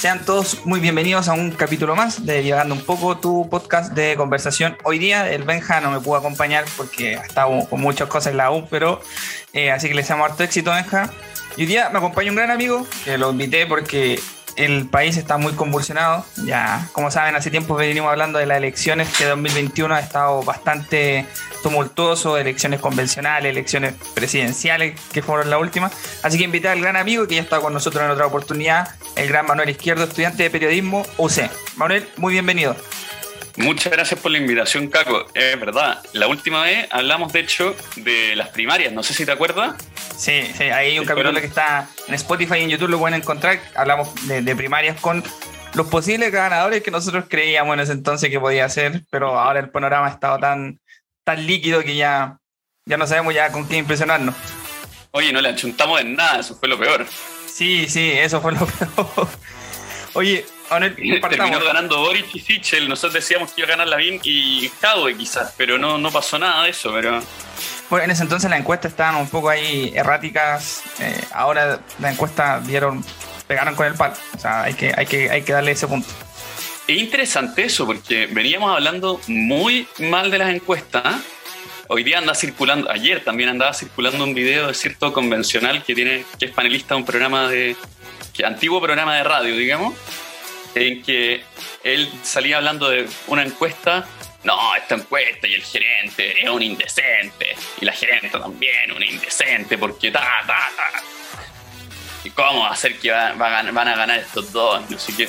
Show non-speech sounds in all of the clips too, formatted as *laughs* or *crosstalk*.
Sean todos muy bienvenidos a un capítulo más de Llegando un poco, tu podcast de conversación. Hoy día el Benja no me pudo acompañar porque ha estado con muchas cosas en la U, pero eh, así que les llamo harto éxito, Benja. Y hoy día me acompaña un gran amigo que lo invité porque el país está muy convulsionado. Ya, como saben, hace tiempo venimos hablando de las elecciones, que 2021 ha estado bastante tumultuoso, elecciones convencionales, elecciones presidenciales, que fueron las últimas. Así que invité al gran amigo que ya está con nosotros en otra oportunidad, el gran Manuel Izquierdo, estudiante de periodismo UC. Manuel, muy bienvenido. Muchas gracias por la invitación, Caco. Es verdad, la última vez hablamos, de hecho, de las primarias. No sé si te acuerdas. Sí, sí, hay un capítulo que está en Spotify y en YouTube, lo pueden encontrar. Hablamos de, primarias con los posibles ganadores que nosotros creíamos en ese entonces que podía ser, pero ahora el panorama ha estado tan, tan líquido que ya, ya no sabemos ya con qué impresionarnos. Oye, no le achuntamos en nada, eso fue lo peor. Sí, sí, eso fue lo *laughs* peor. Oye, Terminó ganando Boric y Sichel. Nosotros decíamos que iba a ganar Lavín y Jadwe quizás, pero no, no pasó nada de eso. Pero... Bueno, en ese entonces las encuestas estaban un poco ahí erráticas. Eh, ahora la encuesta dieron, pegaron con el palo. O sea, hay que, hay que, hay que darle ese punto. Es interesante eso, porque veníamos hablando muy mal de las encuestas. Hoy día anda circulando, ayer también andaba circulando un video de cierto convencional que tiene, que es panelista de un programa de, que antiguo programa de radio, digamos, en que él salía hablando de una encuesta. No, esta encuesta y el gerente es un indecente. Y la gerente también, un indecente, porque ta, ta, ta. ¿Y cómo va a ser que van a ganar estos dos? No sé qué.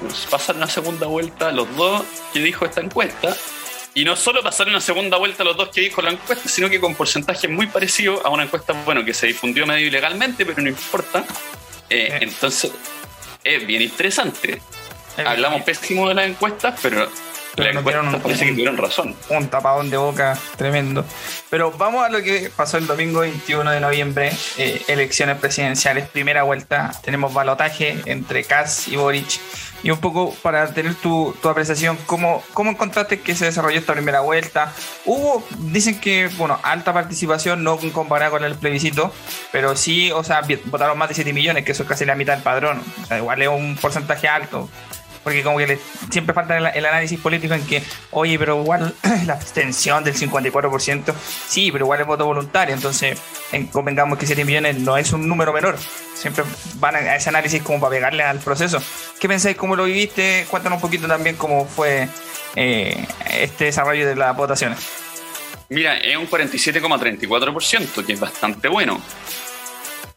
Pues pasaron una segunda vuelta los dos que dijo esta encuesta. Y no solo pasaron una segunda vuelta los dos que dijo la encuesta, sino que con porcentajes muy parecidos a una encuesta, bueno, que se difundió medio ilegalmente, pero no importa. Eh, entonces, es bien interesante. Hablamos pésimo de las encuestas, pero, pero parece que tuvieron razón. Un tapadón de boca tremendo. Pero vamos a lo que pasó el domingo 21 de noviembre, eh, elecciones presidenciales, primera vuelta. Tenemos balotaje entre Kass y Boric y un poco para tener tu, tu apreciación, ¿cómo, ¿cómo encontraste que se desarrolló esta primera vuelta? Hubo, dicen que, bueno, alta participación, no comparada con el plebiscito, pero sí, o sea, votaron más de 7 millones, que eso es casi la mitad del padrón. O sea, igual es un porcentaje alto porque como que siempre falta el, análisis político en que, oye, pero igual *clears throat* la abstención del 54%, sí, pero igual es voto voluntario, entonces convengamos que 7 millones no es un número menor, siempre van a, ese análisis como para pegarle al proceso. ¿Qué pensáis? ¿Cómo lo viviste? Cuéntanos un poquito también cómo fue eh, este desarrollo de las votaciones. Mira, es un 47,34%, que es bastante bueno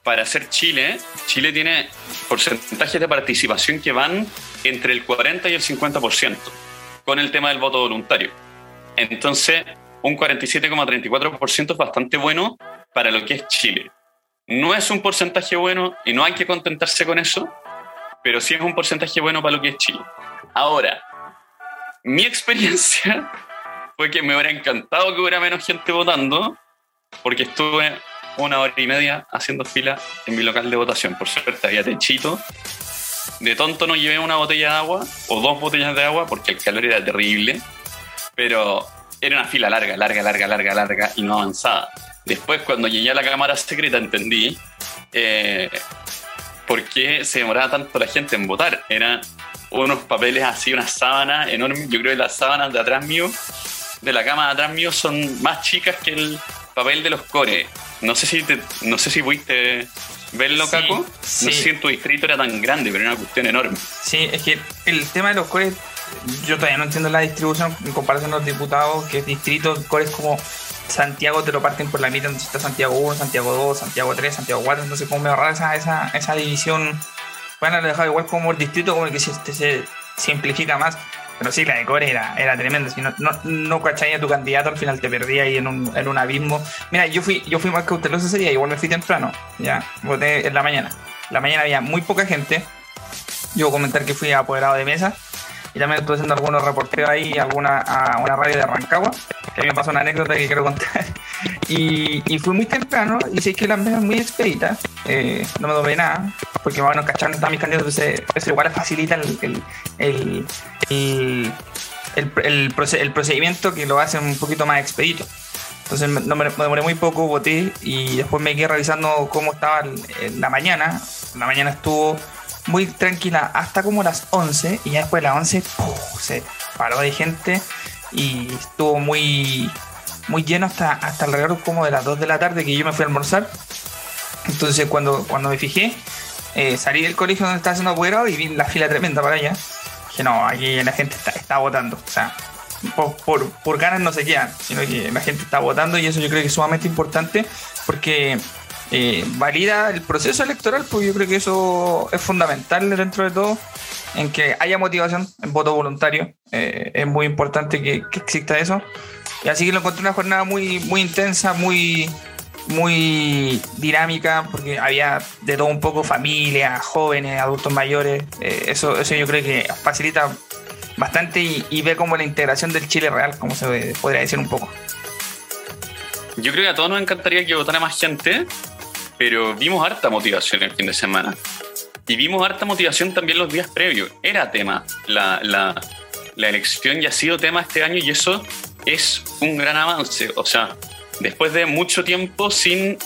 para ser Chile, Chile tiene porcentajes de participación que van entre el 40 y el 50% con el tema del voto voluntario. Entonces, un 47,34% es bastante bueno para lo que es Chile. No es un porcentaje bueno y no hay que contentarse con eso, pero sí es un porcentaje bueno para lo que es Chile. Ahora, mi *laughs* experiencia fue que me hubiera encantado que hubiera menos gente votando, porque estuve una hora y media haciendo fila en mi local de votación. Por suerte había techito. De tonto no llevé una botella de agua o dos botellas de agua porque el calor era terrible. Pero era una fila larga, larga, larga, larga, larga y no avanzaba. Después, cuando llegué a la cámara secreta, entendí eh, por qué se demoraba tanto la gente en votar. Eran unos papeles así, unas sábanas enormes. Yo creo que las sábanas de atrás mío, de la cama de atrás mío, son más chicas que el papel de los cores. No sé si no sé si pudiste verlo, Caco. No sé si en tu distrito era tan grande, pero era una cuestión enorme. Sí, es que el tema de los cores, yo todavía no entiendo la distribución en comparación a los diputados, que distrito, cores como Santiago te lo parten por la mitad, entonces está Santiago 1, Santiago 2, Santiago 3, Santiago 4, entonces como me ahorrar esa, esa, esa división. Bueno, lo dejado igual como el distrito, como el que se, se simplifica más. Pero sí, la de Core era, era tremenda. Si no, no, no a tu candidato, al final te perdía ahí en un, en un abismo. Mira, yo fui, yo fui más cauteloso ese día, igual me fui temprano. Ya, voté en la mañana. La mañana había muy poca gente. Yo voy a comentar que fui apoderado de mesa y también estuve haciendo algunos reporteros ahí alguna, a una radio de Rancagua, que me pasó una anécdota que quiero contar. *laughs* Y, y fui muy temprano y sé que la mesa muy expedita, eh, no me doblé nada, porque bueno, cacharon están mis candidatos, entonces eso igual facilita el, el, el, el, procedimiento que lo hace un poquito más expedito. Entonces me, demoré muy poco, voté y después me quedé revisando cómo estaba la mañana. La mañana estuvo muy tranquila hasta como las 11 y ya después de las 11 se paró de gente y estuvo muy muy lleno hasta, hasta alrededor como de las 2 de la tarde que yo me fui a almorzar. Entonces cuando, cuando me fijé, eh, salí del colegio donde estaba haciendo apoderado y vi la fila tremenda para allá. Dije, no, aquí la gente está, está votando. O sea, por, por, ganas no se quedan, sino que la gente está votando y eso yo creo que es sumamente importante porque eh, valida el proceso electoral, pues yo creo que eso es fundamental dentro de todo, en que haya motivación en voto voluntario. Eh, es muy importante que, exista eso. Y así que lo encontré una jornada muy, muy intensa, muy, muy dinámica, porque había de todo un poco, familia, jóvenes, adultos mayores. Eh, eso, eso yo creo que facilita bastante y, ve como la integración del Chile real, como se podría decir un poco. Yo creo que a todos nos encantaría que votara más gente, pero vimos harta motivación el fin de semana. Y vimos harta motivación también los días previos. Era tema. La, la, la elección ya ha sido tema este año y eso es un gran avance. O sea, después de mucho tiempo sin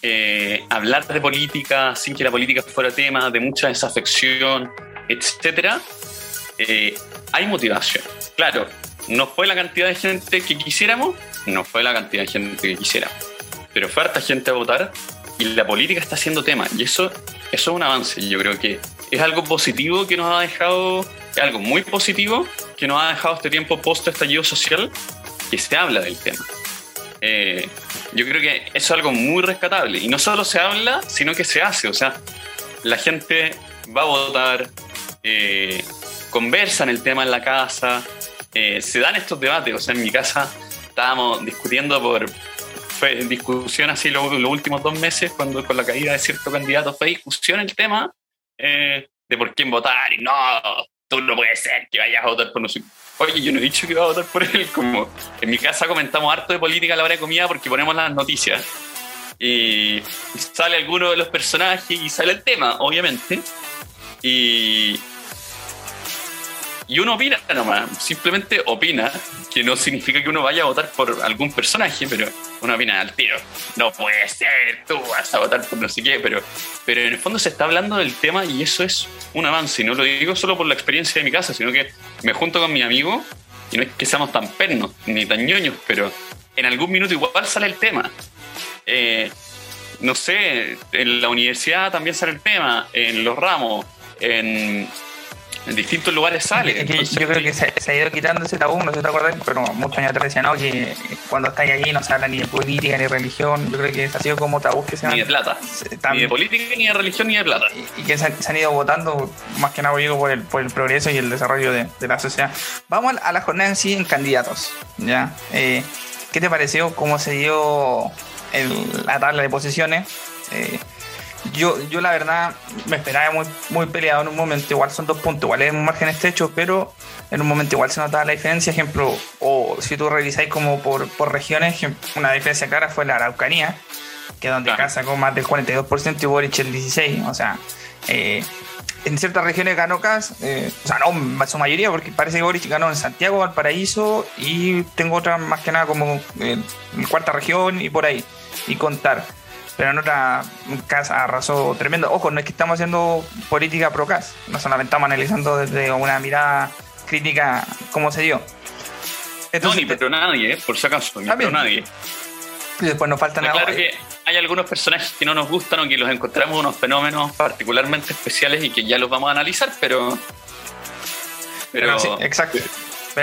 eh, hablar de política, sin que la política fuera tema, de mucha desafección, etcétera, eh, hay motivación. Claro, no fue la cantidad de gente que quisiéramos, no fue la cantidad de gente que quisiéramos, pero fue harta gente a votar y la política está haciendo tema y eso, eso es un avance. Yo creo que es algo positivo que nos ha dejado, es algo muy positivo que nos ha dejado este tiempo post estallido social que se habla del tema. Eh, yo creo que eso es algo muy rescatable y no solo se habla, sino que se hace. O sea, la gente va a votar, eh, conversan el tema en la casa, eh, se dan estos debates. O sea, en mi casa estábamos discutiendo por. Fue discusión así los, últimos dos meses, cuando con la caída de cierto candidato, fue discusión el tema eh, de por quién votar. Y no, tú no puede ser que vayas a votar por nosotros. Oye, yo no he dicho que iba a votar por él. Como en mi casa comentamos harto de política a la hora de comida porque ponemos las noticias. Y sale alguno de los personajes y sale el tema, obviamente. Y, y uno opina nomás, simplemente opina, que no significa que uno vaya a votar por algún personaje, pero uno opina al tiro. No puede ser, tú vas a votar por no sé qué, pero, pero en el fondo se está hablando del tema y eso es un avance. Y no lo digo solo por la experiencia de mi casa, sino que me junto con mi amigo y no es que seamos tan pernos ni tan ñoños, pero en algún minuto igual sale el tema. Eh, no sé, en la universidad también sale el tema, en los ramos, en en distintos lugares sale. yo creo que se, ha ido quitando ese tabú, no sé si te acuerdas, pero muchos años atrás decían, no, que cuando estáis allí no se habla ni de política ni de religión. Yo creo que ha sido como tabú que se han. Ni de plata. ni de política, ni de religión, ni de plata. Y, que se han, ido votando, más que nada, digo, por el, por el progreso y el desarrollo de, la sociedad. Vamos a la jornada en sí en candidatos. ¿ya? Eh, ¿Qué te pareció? ¿Cómo se dio la tabla de posiciones? Eh, yo, yo la verdad me esperaba muy, muy peleado en un momento, igual son dos puntos, igual es un margen estrecho, pero en un momento igual se notaba la diferencia, ejemplo, o si tú revisáis como por, por regiones, una diferencia clara fue la Araucanía, que es donde casa con más del 42% y Boric el 16%, o sea, eh, en ciertas regiones ganó Cas, eh, o sea, no, su mayoría, porque parece que Boric ganó en Santiago, Valparaíso, y tengo otra más que nada como en cuarta región y por ahí, y contar pero en otra casa arrasó tremendo. Ojo, no es que estamos haciendo política pro CAS, no solamente estamos analizando desde una mirada crítica cómo se dio. no, ni pero nadie, ¿eh? por si acaso, ni pero nadie. Y después nos falta nada. Claro que hay algunos personajes que no nos gustan o que los encontramos unos fenómenos particularmente especiales y que ya los vamos a analizar, pero. Pero, sí, exacto.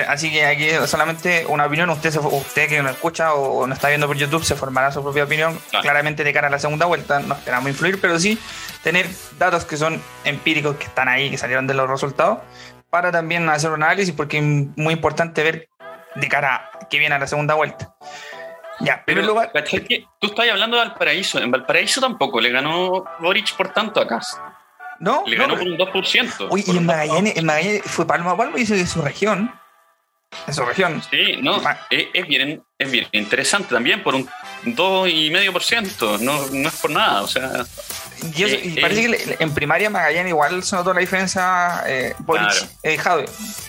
Así que aquí solamente una opinión. Usted, usted que nos escucha o nos está viendo por YouTube se formará su propia opinión. Claramente de cara a la segunda vuelta no esperamos influir, pero sí tener datos que son empíricos, que están ahí, que salieron de los resultados, para también hacer un análisis, porque es muy importante ver de cara a que viene a la segunda vuelta. Ya, pero lugar. Tú estás hablando de Valparaíso. En Valparaíso tampoco le ganó Boric por tanto acá. No, le ganó por un 2%. Uy, y en Magallanes, en Magallanes fue Palma a Palma y dice que su región en su región. Sí, no, es, bien, es bien interesante también por un 2,5%, no, no es por nada, o sea... Y, eh, parece que en primaria Magallanes igual se notó la diferencia eh, Boric eh,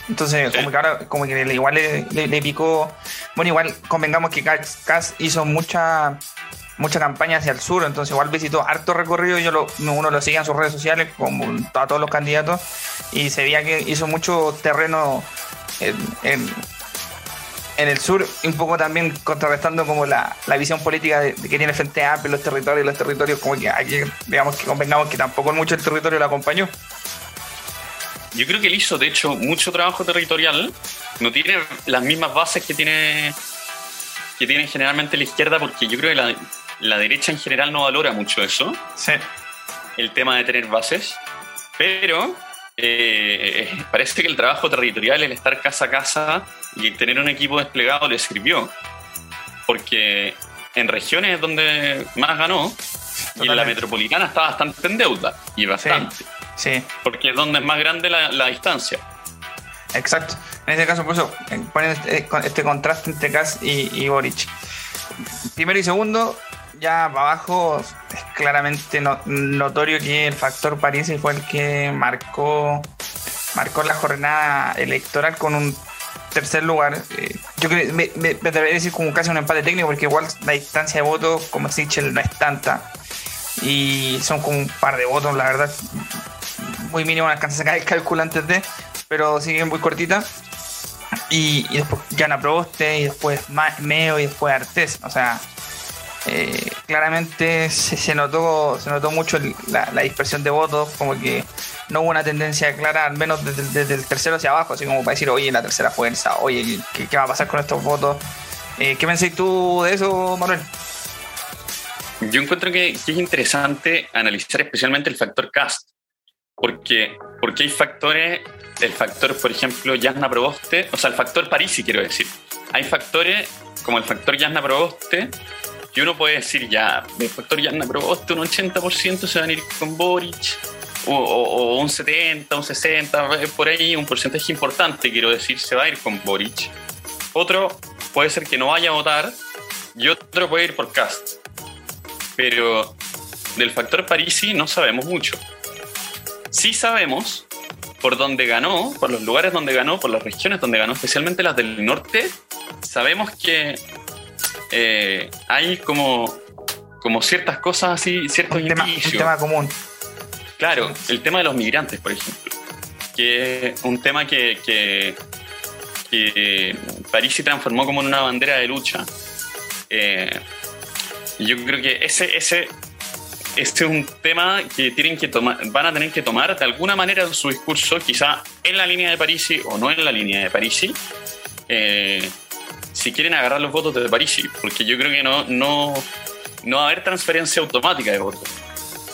Entonces, como que ahora, como que igual le, le, picó. Bueno, igual convengamos que Cass hizo mucha mucha campaña hacia el sur, entonces igual visitó harto recorrido, yo lo, uno lo seguía en sus redes sociales como a todos los candidatos y se veía que hizo mucho terreno en, el sur, un poco también contrarrestando como la, visión política de, que tiene Frente Amplio, los territorios, los territorios como que aquí, digamos que convengamos que tampoco mucho el territorio lo acompañó. Yo creo que él hizo, de hecho, mucho trabajo territorial. No tiene las mismas bases que tiene que tiene generalmente la izquierda, porque yo creo que la, la derecha en general no valora mucho eso. Sí. El tema de tener bases. Pero eh, parece que el trabajo territorial, el estar casa a casa y tener un equipo desplegado le sirvió. Porque en regiones donde más ganó, y en la metropolitana está bastante en deuda. Y bastante. Sí. Porque es donde es más grande la, distancia. Exacto. En ese caso, por eso eh, ponen este, este, contraste entre Kass y, y Boric. Primero y segundo, ya abajo es claramente notorio que el factor París fue el que marcó, marcó la jornada electoral con un tercer lugar. Eh, yo creo me, me, decir como casi un empate técnico porque igual la distancia de votos como Sichel no es tanta y son como un par de votos, la verdad muy mínimo, no alcanza a sacar el cálculo antes de, pero sigue muy cortita. Y, y después Jana Proboste, y después Meo, y después Artés. O sea, eh, claramente se, notó se notó mucho la, dispersión de votos, como que no hubo una tendencia clara, al menos desde, el tercero hacia abajo, así como para decir, oye, la tercera fuerza, oye, ¿qué, va a pasar con estos votos? Eh, ¿Qué pensáis tú de eso, Manuel? Yo encuentro que, es interesante analizar especialmente el factor cast, porque, porque hay factores, el factor, por ejemplo, Yasna Proboste, o sea, el factor Parisi, quiero decir. Hay factores como el factor Yasna Proboste, que uno puede decir ya, el factor Yasna Proboste, un 80% se van a ir con Boric, o, un 70, un 60, por ahí, un porcentaje importante, quiero decir, se va a ir con Boric. Otro puede ser que no vaya a votar, y otro puede ir por Cast. Pero del factor Parisi no sabemos mucho sí sabemos por dónde ganó, por los lugares donde ganó, por las regiones donde ganó, especialmente las del norte, sabemos que eh, hay como, como ciertas cosas así, ciertos un tema, un tema común. Claro, el tema de los migrantes, por ejemplo, que es un tema que, que, que París se transformó como en una bandera de lucha. Eh, yo creo que ese, ese este es un tema que tienen que tomar, van a tener que tomar de alguna manera en su discurso, quizá en la línea de Parisi o no en la línea de Parisi, eh, si quieren agarrar los votos de Parisi, porque yo creo que no, no, no va a haber transferencia automática de votos.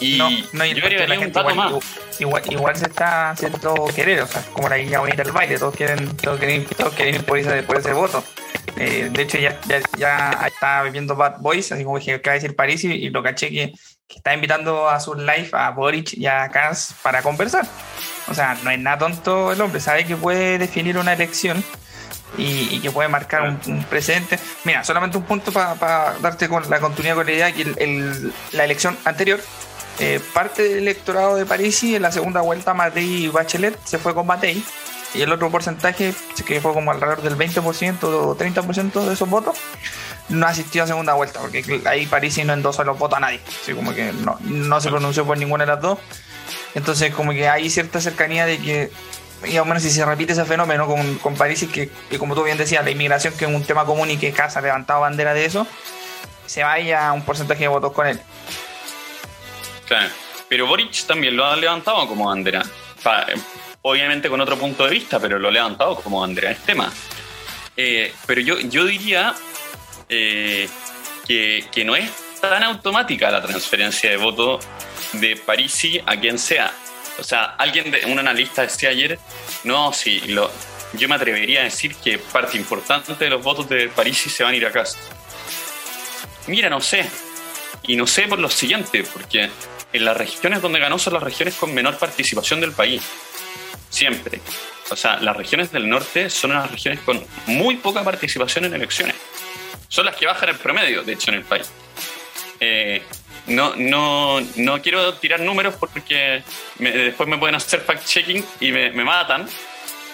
Y no, no, yo creo que un igual, más. Igual, igual, se está haciendo querer, o sea, como la guía bonita del baile, todos quieren, todos quieren, todos quieren ir por ese, por ese voto. Eh, de hecho, ya, ya, ya estaba viendo Bad Boys, así como dije, acaba de decir París y, lo caché que que está invitando a su live a Boric y a Kass para conversar. O sea, no es nada tonto el hombre, sabe que puede definir una elección y, que puede marcar un, precedente. Mira, solamente un punto para darte con la continuidad con la idea que el, la elección anterior, eh, parte del electorado de París y en la segunda vuelta Matei y Bachelet se fue con Matei y el otro porcentaje, que fue como alrededor del 20% o 30% de esos votos, no asistió a segunda vuelta, porque ahí París no endosó los votos a nadie, así como que no, se pronunció por ninguna de las dos. Entonces, como que hay cierta cercanía de que, y menos si se repite ese fenómeno con, con París, que, que, como tú bien decías, la inmigración, que es un tema común y que Casa ha levantado bandera de eso, se vaya un porcentaje de votos con él. Claro, pero Boric también lo ha levantado como bandera. Obviamente con otro punto de vista, pero lo ha levantado como bandera este tema. Eh, pero yo, yo diría eh, que, no es tan automática la transferencia de voto de Parisi a quien sea. O sea, alguien, de, un analista decía ayer, no, sí, lo, yo me atrevería a decir que parte importante de los votos de Parisi se van a ir a casa. Mira, no sé. Y no sé por lo siguiente, porque en las regiones donde ganó son las regiones con menor participación del país. Siempre. O sea, las regiones del norte son unas regiones con muy poca participación en elecciones son las que bajan el promedio, de hecho, en el país. Eh, no, no, no quiero tirar números porque después me pueden hacer fact-checking y me, matan,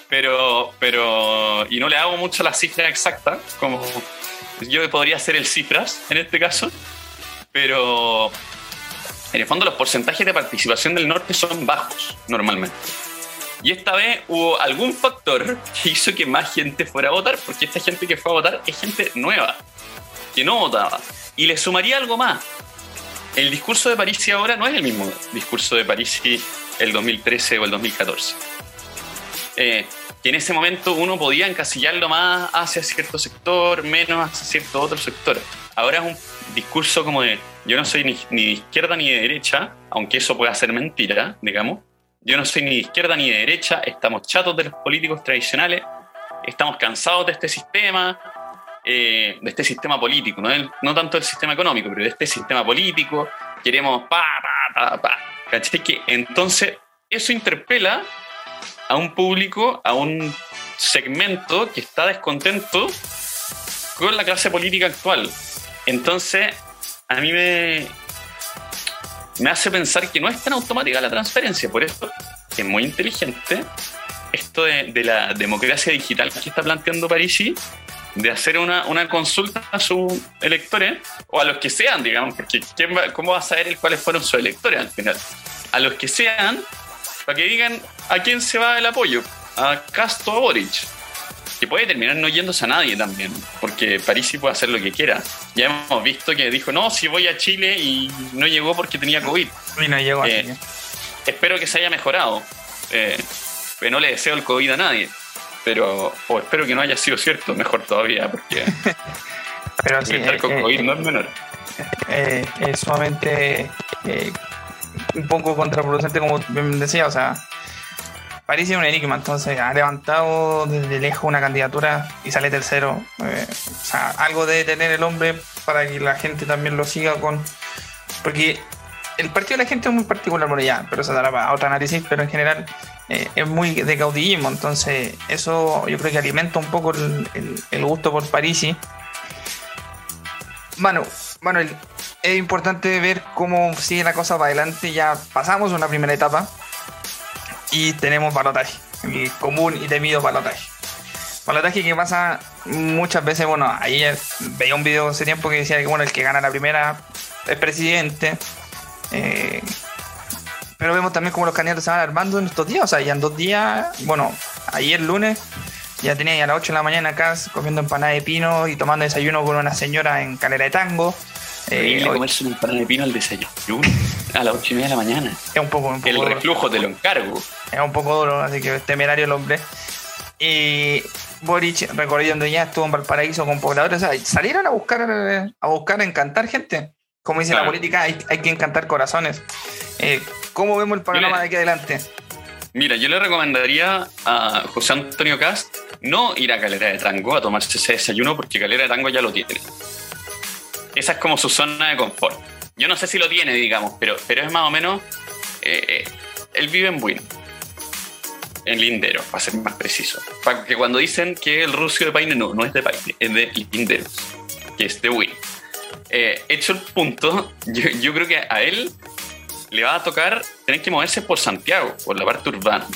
pero, pero. Y no le hago mucho la cifra exacta, como yo podría hacer el cifras en este caso, Pero en el fondo los porcentajes de participación del norte son bajos normalmente. Y esta vez hubo algún factor que hizo que más gente fuera a votar, porque esta gente que fue a votar es gente nueva, que no votaba. Y le sumaría algo más. El discurso de París ahora no es el mismo discurso de París el 2013 o el 2014. Eh, que en ese momento uno podía encasillarlo más hacia cierto sector, menos hacia cierto otro sector. Ahora es un discurso como de yo no soy ni, ni de izquierda ni de derecha, aunque eso pueda ser mentira, digamos. Yo no soy ni de izquierda ni de derecha, estamos chatos de los políticos tradicionales, estamos cansados de este sistema, eh, de este sistema político, ¿no? no tanto del sistema económico, pero de este sistema político, queremos pa, pa, pa, pa. ¿Cachai? Entonces eso interpela a un público, a un segmento que está descontento con la clase política actual. Entonces, a mí me, me hace pensar que no es tan automática la transferencia. Por eso es muy inteligente esto de, la democracia digital que está planteando Parisi, de hacer una, consulta a sus electores, o a los que sean, digamos, porque ¿cómo va a saber cuáles fueron sus electores al final? A los que sean, para que digan a quién se va el apoyo, a Castro o Boric que puede terminar no yéndose a nadie también, porque París sí puede hacer lo que quiera. Ya hemos visto que dijo, no, si voy a Chile y no llegó porque tenía COVID. Y no llegó eh, Espero que se haya mejorado. Eh, pero no le deseo el COVID a nadie. Pero, o espero que no haya sido cierto, mejor todavía, porque *laughs* pero sí, estar con eh, COVID no es menor. es sumamente un poco contraproducente, como decía, o sea, Parece un enigma, entonces ha levantado desde lejos una candidatura y sale tercero. Eh, o sea, algo debe tener el hombre para que la gente también lo siga con. Porque el partido de la gente es muy particular, por ya, pero eso dará para otro análisis, pero en general eh, es muy de caudillismo, entonces eso yo creo que alimenta un poco el, gusto por Parisi. Bueno, bueno, es importante ver cómo sigue la cosa para adelante. Ya pasamos una primera etapa, y tenemos balotaje, el común y temido balotaje. Balotaje que pasa muchas veces, bueno, ayer veía un video hace tiempo que decía que bueno, el que gana la primera es presidente. Eh, pero vemos también cómo los candidatos se van armando en estos días, o sea, ya en dos días, bueno, ayer lunes ya tenía a las 8 de la mañana acá comiendo empanada de pino y tomando desayuno con una señora en Calera de Tango. Eh, comerse un empanada de pino al desayuno a las 8 y media de la mañana. *laughs* Es un poco. el reflujo te lo encargo. Es un poco duro, así que temerario el hombre. Y Boric, recorriendo ya, estuvo en Valparaíso con pobladores. O sea, salieron a buscar, a buscar encantar gente. Como dice la política, hay, que encantar corazones. Eh, ¿Cómo vemos el panorama de aquí adelante? Mira, yo le recomendaría a José Antonio Cast no ir a Calera de Tango a tomarse ese desayuno porque Calera de Tango ya lo tiene. Esa es como su zona de confort. Yo no sé si lo tiene, digamos, pero, pero es más o menos. Eh, él vive en Buin. En Lindero, para ser más preciso. Para que cuando dicen que el rucio de Paine no, no es de Paine, es de Linderos, que es de Buin. Eh, hecho el punto, *laughs* yo, creo que a él le va a tocar tener que moverse por Santiago, por la parte urbana,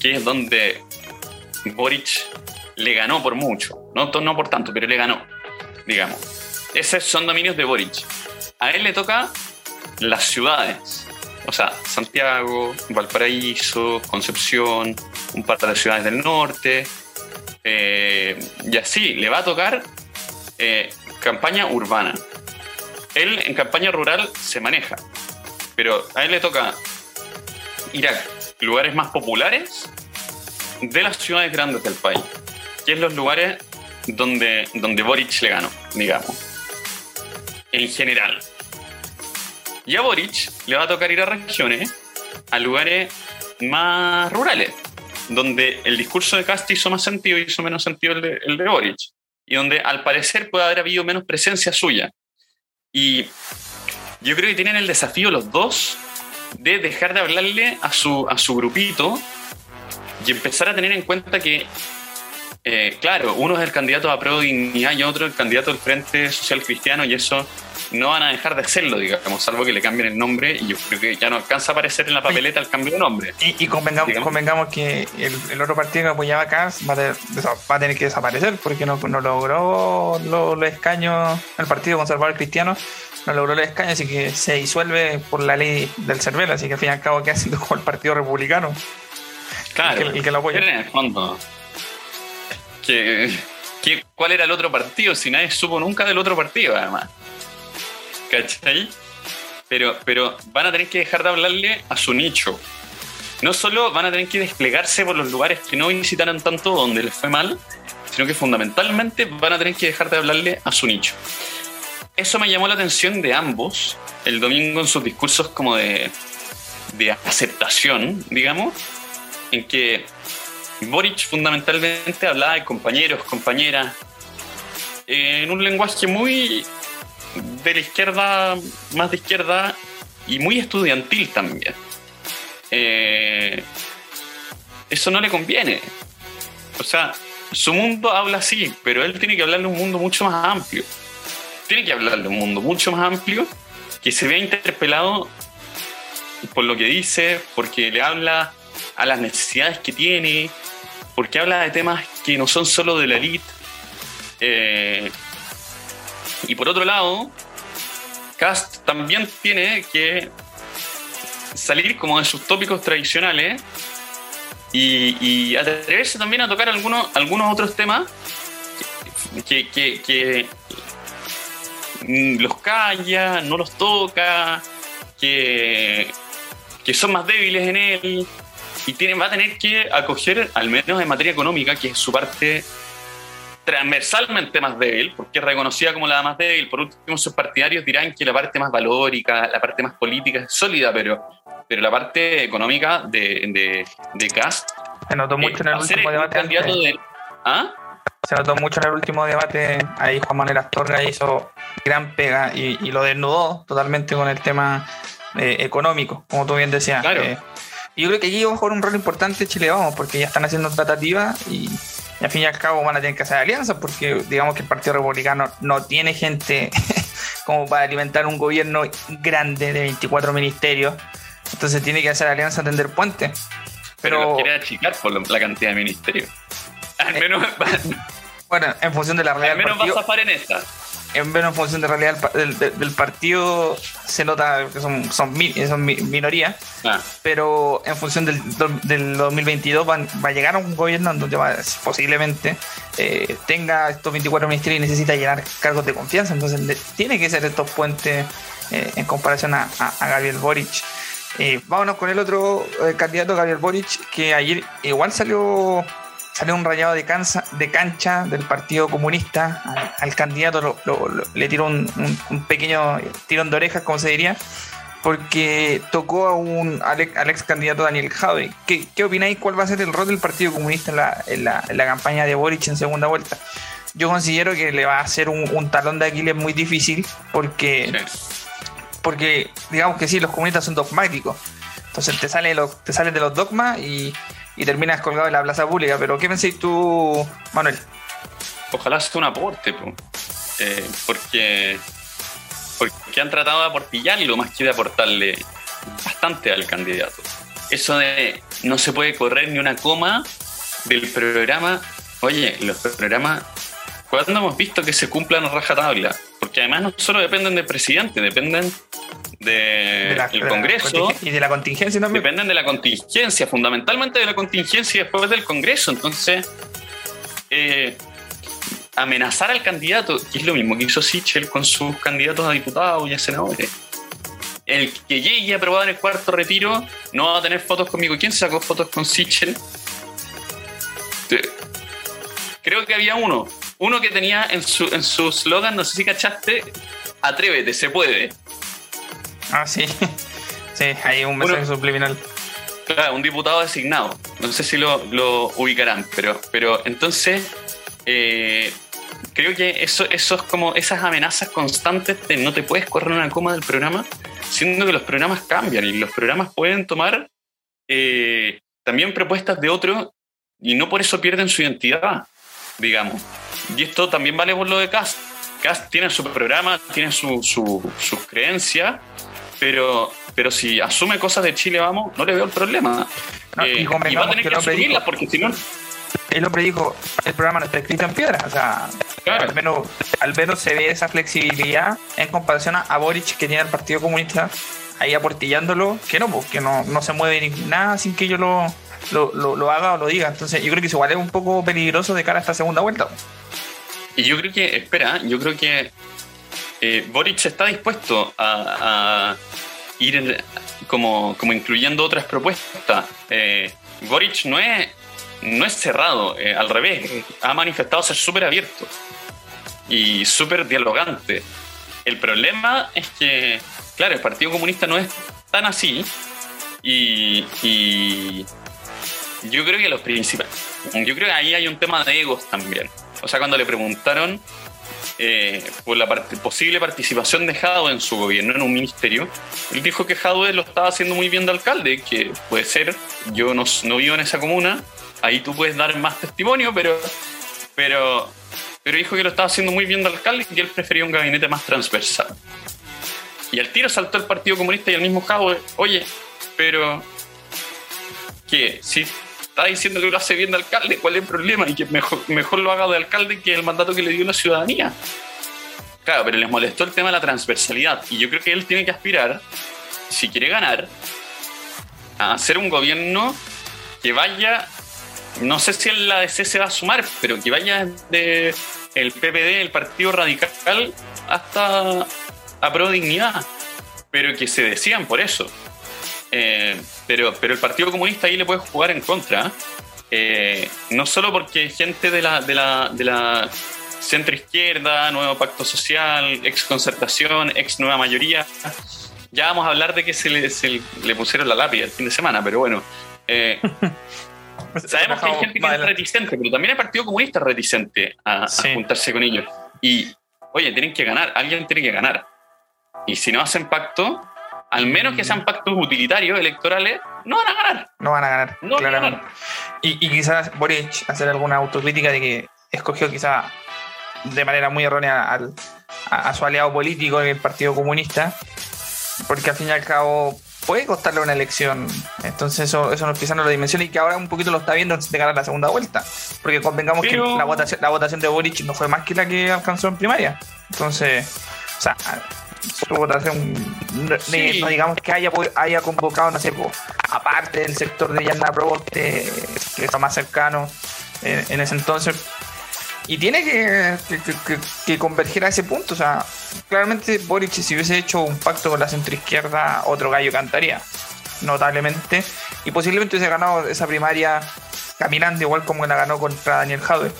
que es donde Boric le ganó por mucho. No, no por tanto, pero le ganó, digamos. Esos son dominios de Boric a él le toca las ciudades. O sea, Santiago, Valparaíso, Concepción, un par de ciudades del norte. Eh, y así, le va a tocar eh, campaña urbana. Él en campaña rural se maneja, pero a él le toca ir a lugares más populares de las ciudades grandes del país, que es los lugares donde, donde Boric le ganó, digamos en general. Y a Boric le va a tocar ir a regiones, a lugares más rurales, donde el discurso de Casti hizo más sentido y hizo menos sentido el de, el de Boric, y donde al parecer puede haber habido menos presencia suya. Y yo creo que tienen el desafío los dos de dejar de hablarle a su, a su grupito y empezar a tener en cuenta que eh, claro, uno es el candidato a Pro Dignidad y otro el candidato del Frente Social Cristiano y eso no van a dejar de hacerlo, digamos, salvo que le cambien el nombre y yo creo que ya no alcanza a aparecer en la papeleta el cambio de nombre. Y, convengamos, convengamos, que el, otro partido que apoyaba a Kass va, a tener que desaparecer porque no, logró los escaños, el Partido Conservador Cristiano no logró los escaños, así que se disuelve por la ley del CERVEL, así que al fin y al cabo queda siendo como el Partido Republicano. Claro, el que, lo apoya. en el fondo, ¿cuál era el otro partido? Si nadie supo nunca del otro partido, además. ¿Cachai? Pero, pero van a tener que dejar de hablarle a su nicho. No solo van a tener que desplegarse por los lugares que no visitaron tanto donde les fue mal, sino que fundamentalmente van a tener que dejar de hablarle a su nicho. Eso me llamó la atención de ambos el domingo en sus discursos como de, de aceptación, digamos, en que Boric fundamentalmente hablaba de compañeros, compañeras, en un lenguaje muy de la izquierda, más de izquierda y muy estudiantil también. Eh, eso no le conviene. O sea, su mundo habla así, pero él tiene que hablar de un mundo mucho más amplio. Tiene que hablar de un mundo mucho más amplio que se vea interpelado por lo que dice, porque le habla a las necesidades que tiene, porque habla de temas que no son solo de la elite. Eh, y por otro lado, Cast también tiene que salir como de sus tópicos tradicionales y, atreverse también a tocar algunos, algunos otros temas que, que, los calla, no los toca, que, que son más débiles en él y tiene, va a tener que acoger, al menos en materia económica, que es su parte transversalmente más débil, porque es reconocida como la más débil. Por último, sus partidarios dirán que la parte más valórica, la parte más política es sólida, pero, pero la parte económica de, de, de Cast. Se notó mucho en el último debate. ¿Ah? Se notó mucho en el último debate. Ahí Juan Manuel Astorga hizo gran pega y, y lo desnudó totalmente con el tema eh, económico, como tú bien decías. Claro. Eh, yo creo que aquí va a jugar un rol importante Chile Vamos, porque ya están haciendo tratativas y, al fin y al cabo van a tener que hacer alianzas, porque digamos que el Partido Republicano no tiene gente *laughs* como para alimentar un gobierno grande de 24 ministerios. Entonces tiene que hacer alianzas, tender puentes. Pero, quiere achicar por la cantidad de ministerios. Al eh, menos. *laughs* bueno, en función de la realidad. Al menos va a zafar en esta en en función de realidad del, partido se nota que son, son, son minorías, ah. pero en función del, del 2022 va a llegar a un gobierno donde va, posiblemente eh, tenga estos 24 ministerios y necesita llenar cargos de confianza, entonces tiene que ser estos puentes eh, en comparación a, a, Gabriel Boric. Eh, vámonos con el otro candidato, Gabriel Boric, que ayer igual salió salió un rayado de, cancha, de cancha del Partido Comunista al, candidato, le tiró un, pequeño tirón de orejas, como se diría, porque tocó a un, al, ex candidato Daniel Jave. ¿Qué, ¿Qué, opináis? ¿Cuál va a ser el rol del Partido Comunista en la, campaña de Boric en segunda vuelta? Yo considero que le va a hacer un, talón de Aquiles muy difícil porque, porque digamos que sí, los comunistas son dogmáticos. Entonces te sale, te sales de los dogmas y y terminas colgado en la plaza pública. Pero ¿qué pensáis tú, Manuel? Ojalá sea un aporte, eh, porque, porque han tratado de aportillarlo más que de aportarle bastante al candidato. Eso de no se puede correr ni una coma del programa. Oye, los programas, ¿cuándo hemos visto que se cumplan a rajatabla? Porque además no solo dependen del presidente, dependen del Congreso. y de la contingencia también. Dependen de la contingencia, fundamentalmente de la contingencia después del Congreso. Entonces, eh, amenazar al candidato, que es lo mismo que hizo Sichel con sus candidatos a diputados y a senadores. El que llegue aprobado en el cuarto retiro no va a tener fotos conmigo. ¿Quién sacó fotos con Sichel? Creo que había uno. Uno que tenía en su en su slogan, no sé si cachaste, atrévete, se puede. Ah, sí. *laughs* Sí, hay un mensaje subliminal. Claro, un diputado designado. No sé si lo, ubicarán, pero, pero entonces eh, creo que eso, eso es como esas amenazas constantes de no te puedes correr una coma del programa, siendo que los programas cambian y los programas pueden tomar eh, también propuestas de otro y no por eso pierden su identidad. digamos. Y esto también vale por lo de Cast. Cast tiene su programa, tiene su, sus creencias, pero, pero si asume cosas de Chile, vamos, no le veo el problema. y, eh, va a tener que, asumirlas porque si no el hombre dijo, el programa no está escrito en piedra. O sea, al, menos, al menos se ve esa flexibilidad en comparación a, Boric que tiene el Partido Comunista ahí aportillándolo, que no, pues, que no, no se mueve ni nada sin que yo lo, lo, haga o lo diga. Entonces yo creo que eso igual es un poco peligroso de cara a esta segunda vuelta. Y yo creo que, espera, yo creo que eh, Boric está dispuesto a, ir como, como incluyendo otras propuestas. Eh, Boric no es no es cerrado, eh, al revés, ha manifestado ser súper abierto y súper dialogante. El problema es que, claro, el Partido Comunista no es tan así y, yo creo que los principales, yo creo que ahí hay un tema de egos también. O sea, cuando le preguntaron eh, por la posible participación de Jadwe en su gobierno, en un ministerio, él dijo que Jadwe lo estaba haciendo muy bien de alcalde, que puede ser, yo no, no vivo en esa comuna, ahí tú puedes dar más testimonio, pero, pero, pero dijo que lo estaba haciendo muy bien de alcalde y que él prefería un gabinete más transversal. Y al tiro saltó el Partido Comunista y el mismo Cabo, oye, pero ¿qué? Si está diciendo que lo hace bien de alcalde, ¿cuál es el problema? Y que mejor, mejor lo haga de alcalde que el mandato que le dio la ciudadanía. Claro, pero les molestó el tema de la transversalidad. Y yo creo que él tiene que aspirar, si quiere ganar, a hacer un gobierno que vaya no sé si en la DC se va a sumar, pero que vaya de el PPD, el Partido Radical, hasta a Pro Dignidad, pero que se decían por eso. Eh, pero, pero el Partido Comunista ahí le puede jugar en contra, eh, no solo porque gente de la, de la, de la centro izquierda, nuevo pacto social, ex concertación, ex nueva mayoría, ya vamos a hablar de que se le, se le pusieron la lápida el fin de semana, pero bueno. Eh, *laughs* Sabemos que hay gente que es reticente, pero también el Partido Comunista es reticente a, juntarse con ellos. Y, oye, tienen que ganar, alguien tiene que ganar. Y si no hacen pacto, al menos que sean pactos utilitarios electorales, no van a ganar. No van a ganar, claramente. Y, quizás Boric hacer alguna autocrítica de que escogió quizás de manera muy errónea al, a, su aliado político en el Partido Comunista, porque al fin y al cabo puede costarle una elección. Entonces eso, eso nos a la dimensión y que ahora un poquito lo está viendo antes de ganar la segunda vuelta. Porque convengamos que la votación, la votación de Boric no fue más que la que alcanzó en primaria. Entonces, o sea, su votación, no, digamos que haya, haya convocado, no sé, aparte del sector de Yanna Proboste, que está más cercano en ese entonces, y tiene que, converger a ese punto. O sea, claramente Boric, si hubiese hecho un pacto con la centroizquierda, otro gallo cantaría, notablemente. Y posiblemente hubiese ganado esa primaria caminando, igual como la ganó contra Daniel Jadwe.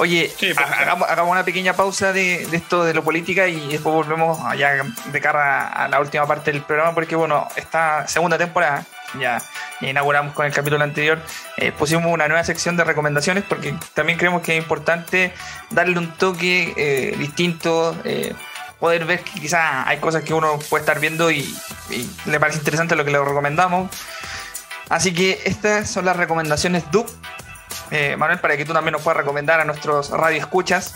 Oye, hagamos, una pequeña pausa de, esto de lo política y después volvemos allá de cara a la última parte del programa, porque bueno, esta segunda temporada ya inauguramos con el capítulo anterior, eh, pusimos una nueva sección de recomendaciones porque también creemos que es importante darle un toque eh, distinto, eh, poder ver que quizás hay cosas que uno puede estar viendo y, le parece interesante lo que le recomendamos. Así que estas son las recomendaciones DUP. Manuel, para que tú también nos puedas recomendar a nuestros radioescuchas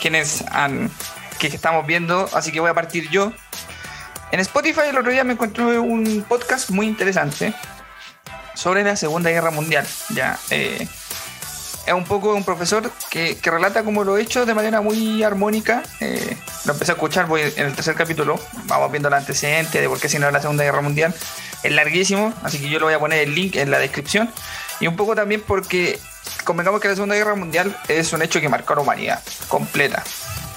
quienes han, que estamos viendo. Así que voy a partir yo. En Spotify el otro día me encontré un podcast muy interesante sobre la Segunda Guerra Mundial. Ya, eh, es un poco un profesor que, relata como lo he hecho de manera muy armónica. Eh, lo empecé a escuchar voy en el tercer capítulo. Vamos viendo el antecedente de por qué si no la Segunda Guerra Mundial. Es larguísimo, así que yo le voy a poner el link en la descripción. Y un poco también porque convengamos que la Segunda Guerra Mundial es un hecho que marcó a la humanidad completa.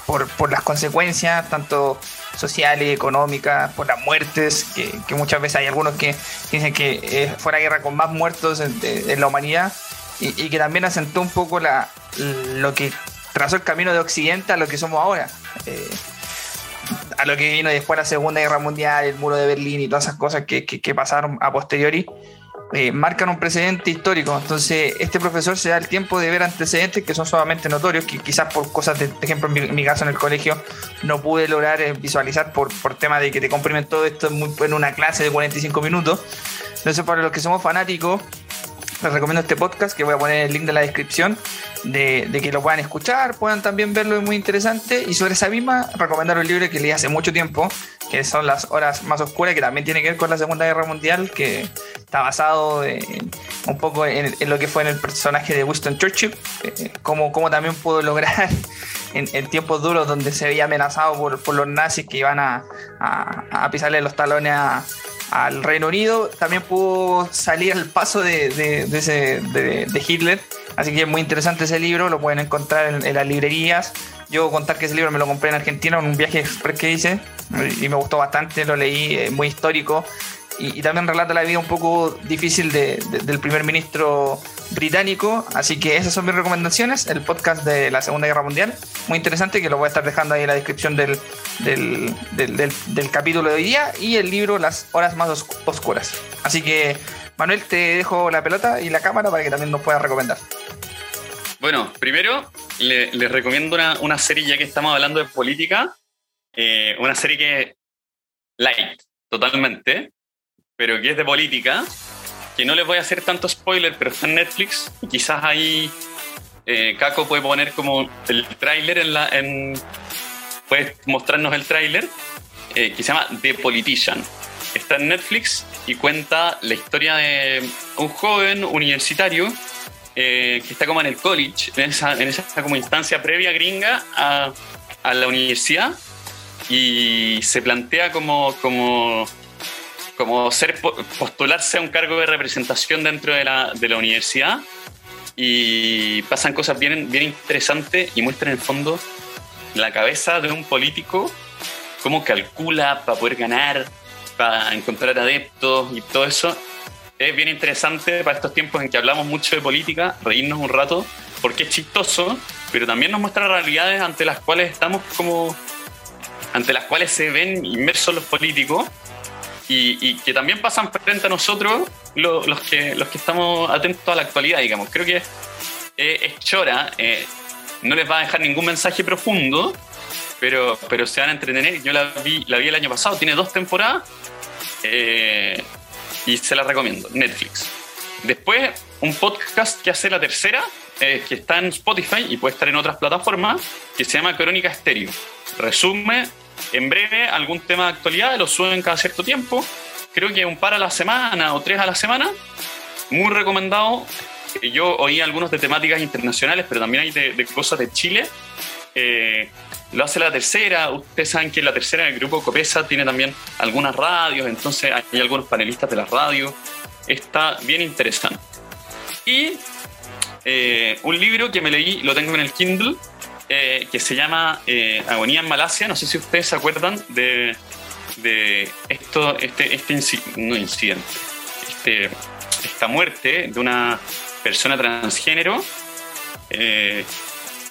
Por, por las consecuencias, tanto sociales, económicas, por las muertes, que, muchas veces hay algunos que dicen que eh, fue la guerra con más muertos en, la humanidad y, que también asentó un poco la, lo que trazó el camino de Occidente a lo que somos ahora. Eh, a lo que vino después la Segunda Guerra Mundial, el muro de Berlín y todas esas cosas que, que pasaron a posteriori. Eh, marcan un precedente histórico. Entonces, este profesor se da el tiempo de ver antecedentes que son sumamente notorios, que quizás por cosas, de, ejemplo, en mi, caso en el colegio, no pude lograr eh, visualizar por, por tema de que te comprimen todo esto en, una clase de 45 minutos. Entonces, para los que somos fanáticos, les recomiendo este podcast, que voy a poner el link de la descripción. de, que lo puedan escuchar, puedan también verlo, es muy interesante. Y sobre esa misma, recomendar un libro que leí hace mucho tiempo, que son Las Horas Más Oscuras, que también tiene que ver con la Segunda Guerra Mundial, que está basado un poco en, lo que fue en el personaje de Winston Churchill, eh, cómo, también pudo lograr *laughs* en, tiempos duros donde se veía amenazado por, los nazis que iban a, a pisarle los talones a al Reino Unido, también pudo salir al paso de, de, Hitler. Así que es muy interesante ese libro, lo pueden encontrar en, las librerías. Yo contar que ese libro me lo compré en Argentina en un viaje express que hice y me gustó bastante, lo leí, muy histórico y, también relata la vida un poco difícil del primer ministro británico. Así que esas son mis recomendaciones. El podcast de la Segunda Guerra Mundial, muy interesante, que lo voy a estar dejando ahí en la descripción del, del, capítulo de hoy día. Y el libro Las Horas Más Oscuras. Así que, Manuel, te dejo la pelota y la cámara para que también nos puedas recomendar. Bueno, primero les recomiendo una, serie, ya que estamos hablando de política, eh, una serie que light, totalmente, pero que es de política, que no les voy a hacer tanto spoiler, pero está en Netflix y quizás ahí eh, Caco puede poner como el tráiler en la... En, puede mostrarnos el tráiler, eh, que se llama The Politician. Está en Netflix y cuenta la historia de un joven universitario eh, que está como en el college, en esa, en esa como instancia previa gringa a, a la universidad y se plantea como, como como ser postularse a un cargo de representación dentro de la, de la universidad y pasan cosas bien, bien interesantes y muestran en el fondo la cabeza de un político, cómo calcula para poder ganar, para encontrar adeptos y todo eso. Es bien interesante para estos tiempos en que hablamos mucho de política, reírnos un rato, porque es chistoso, pero también nos muestra realidades ante las cuales estamos como ante las cuales se ven inmersos los políticos y, que también pasan frente a nosotros los, que, los que estamos atentos a la actualidad, digamos. Creo que es chora, eh, no les va a dejar ningún mensaje profundo, pero, pero se van a entretener. Yo la vi, la vi el año pasado, tiene dos temporadas eh, y se la recomiendo, Netflix. Después, un podcast que hace la tercera, eh, que está en Spotify y puede estar en otras plataformas, que se llama Crónica Estéreo. Resume en breve algún tema de actualidad, lo suben cada cierto tiempo. Creo que un par a la semana o tres a la semana. Muy recomendado. Yo oí algunos de temáticas internacionales, pero también hay de, cosas de Chile. Eh, lo hace la tercera. Ustedes saben que la tercera del grupo Copesa tiene también algunas radios, entonces hay algunos panelistas de las radios. Está bien interesante. Y eh, un libro que me leí, lo tengo en el Kindle, eh, que se llama eh, Agonía en Malasia. No sé si ustedes se acuerdan de, de esto, este, este no incidente, este, esta muerte de una persona transgénero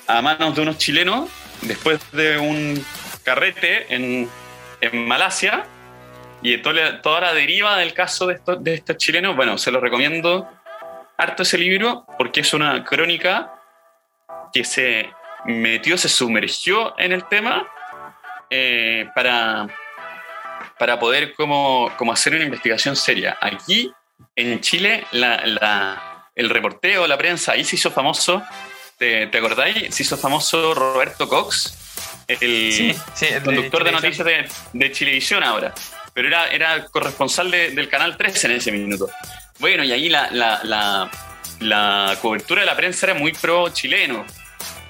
a manos de unos chilenos después de un carrete en, en Malasia y toda, toda la deriva del caso de de estos chilenos. Bueno, se lo recomiendo harto ese libro porque es una crónica que se metió, se sumergió en el tema eh, para, para poder como, como, hacer una investigación seria. Aquí, en Chile, la, el reporteo, la prensa, ahí se hizo famoso, ¿te, te acordáis? Se hizo famoso Roberto Cox, el, conductor de, noticias de, de, Chilevisión ahora, pero era, era corresponsal del Canal 13 en ese minuto. Bueno, y ahí la, la, la, la cobertura de la prensa era muy pro chileno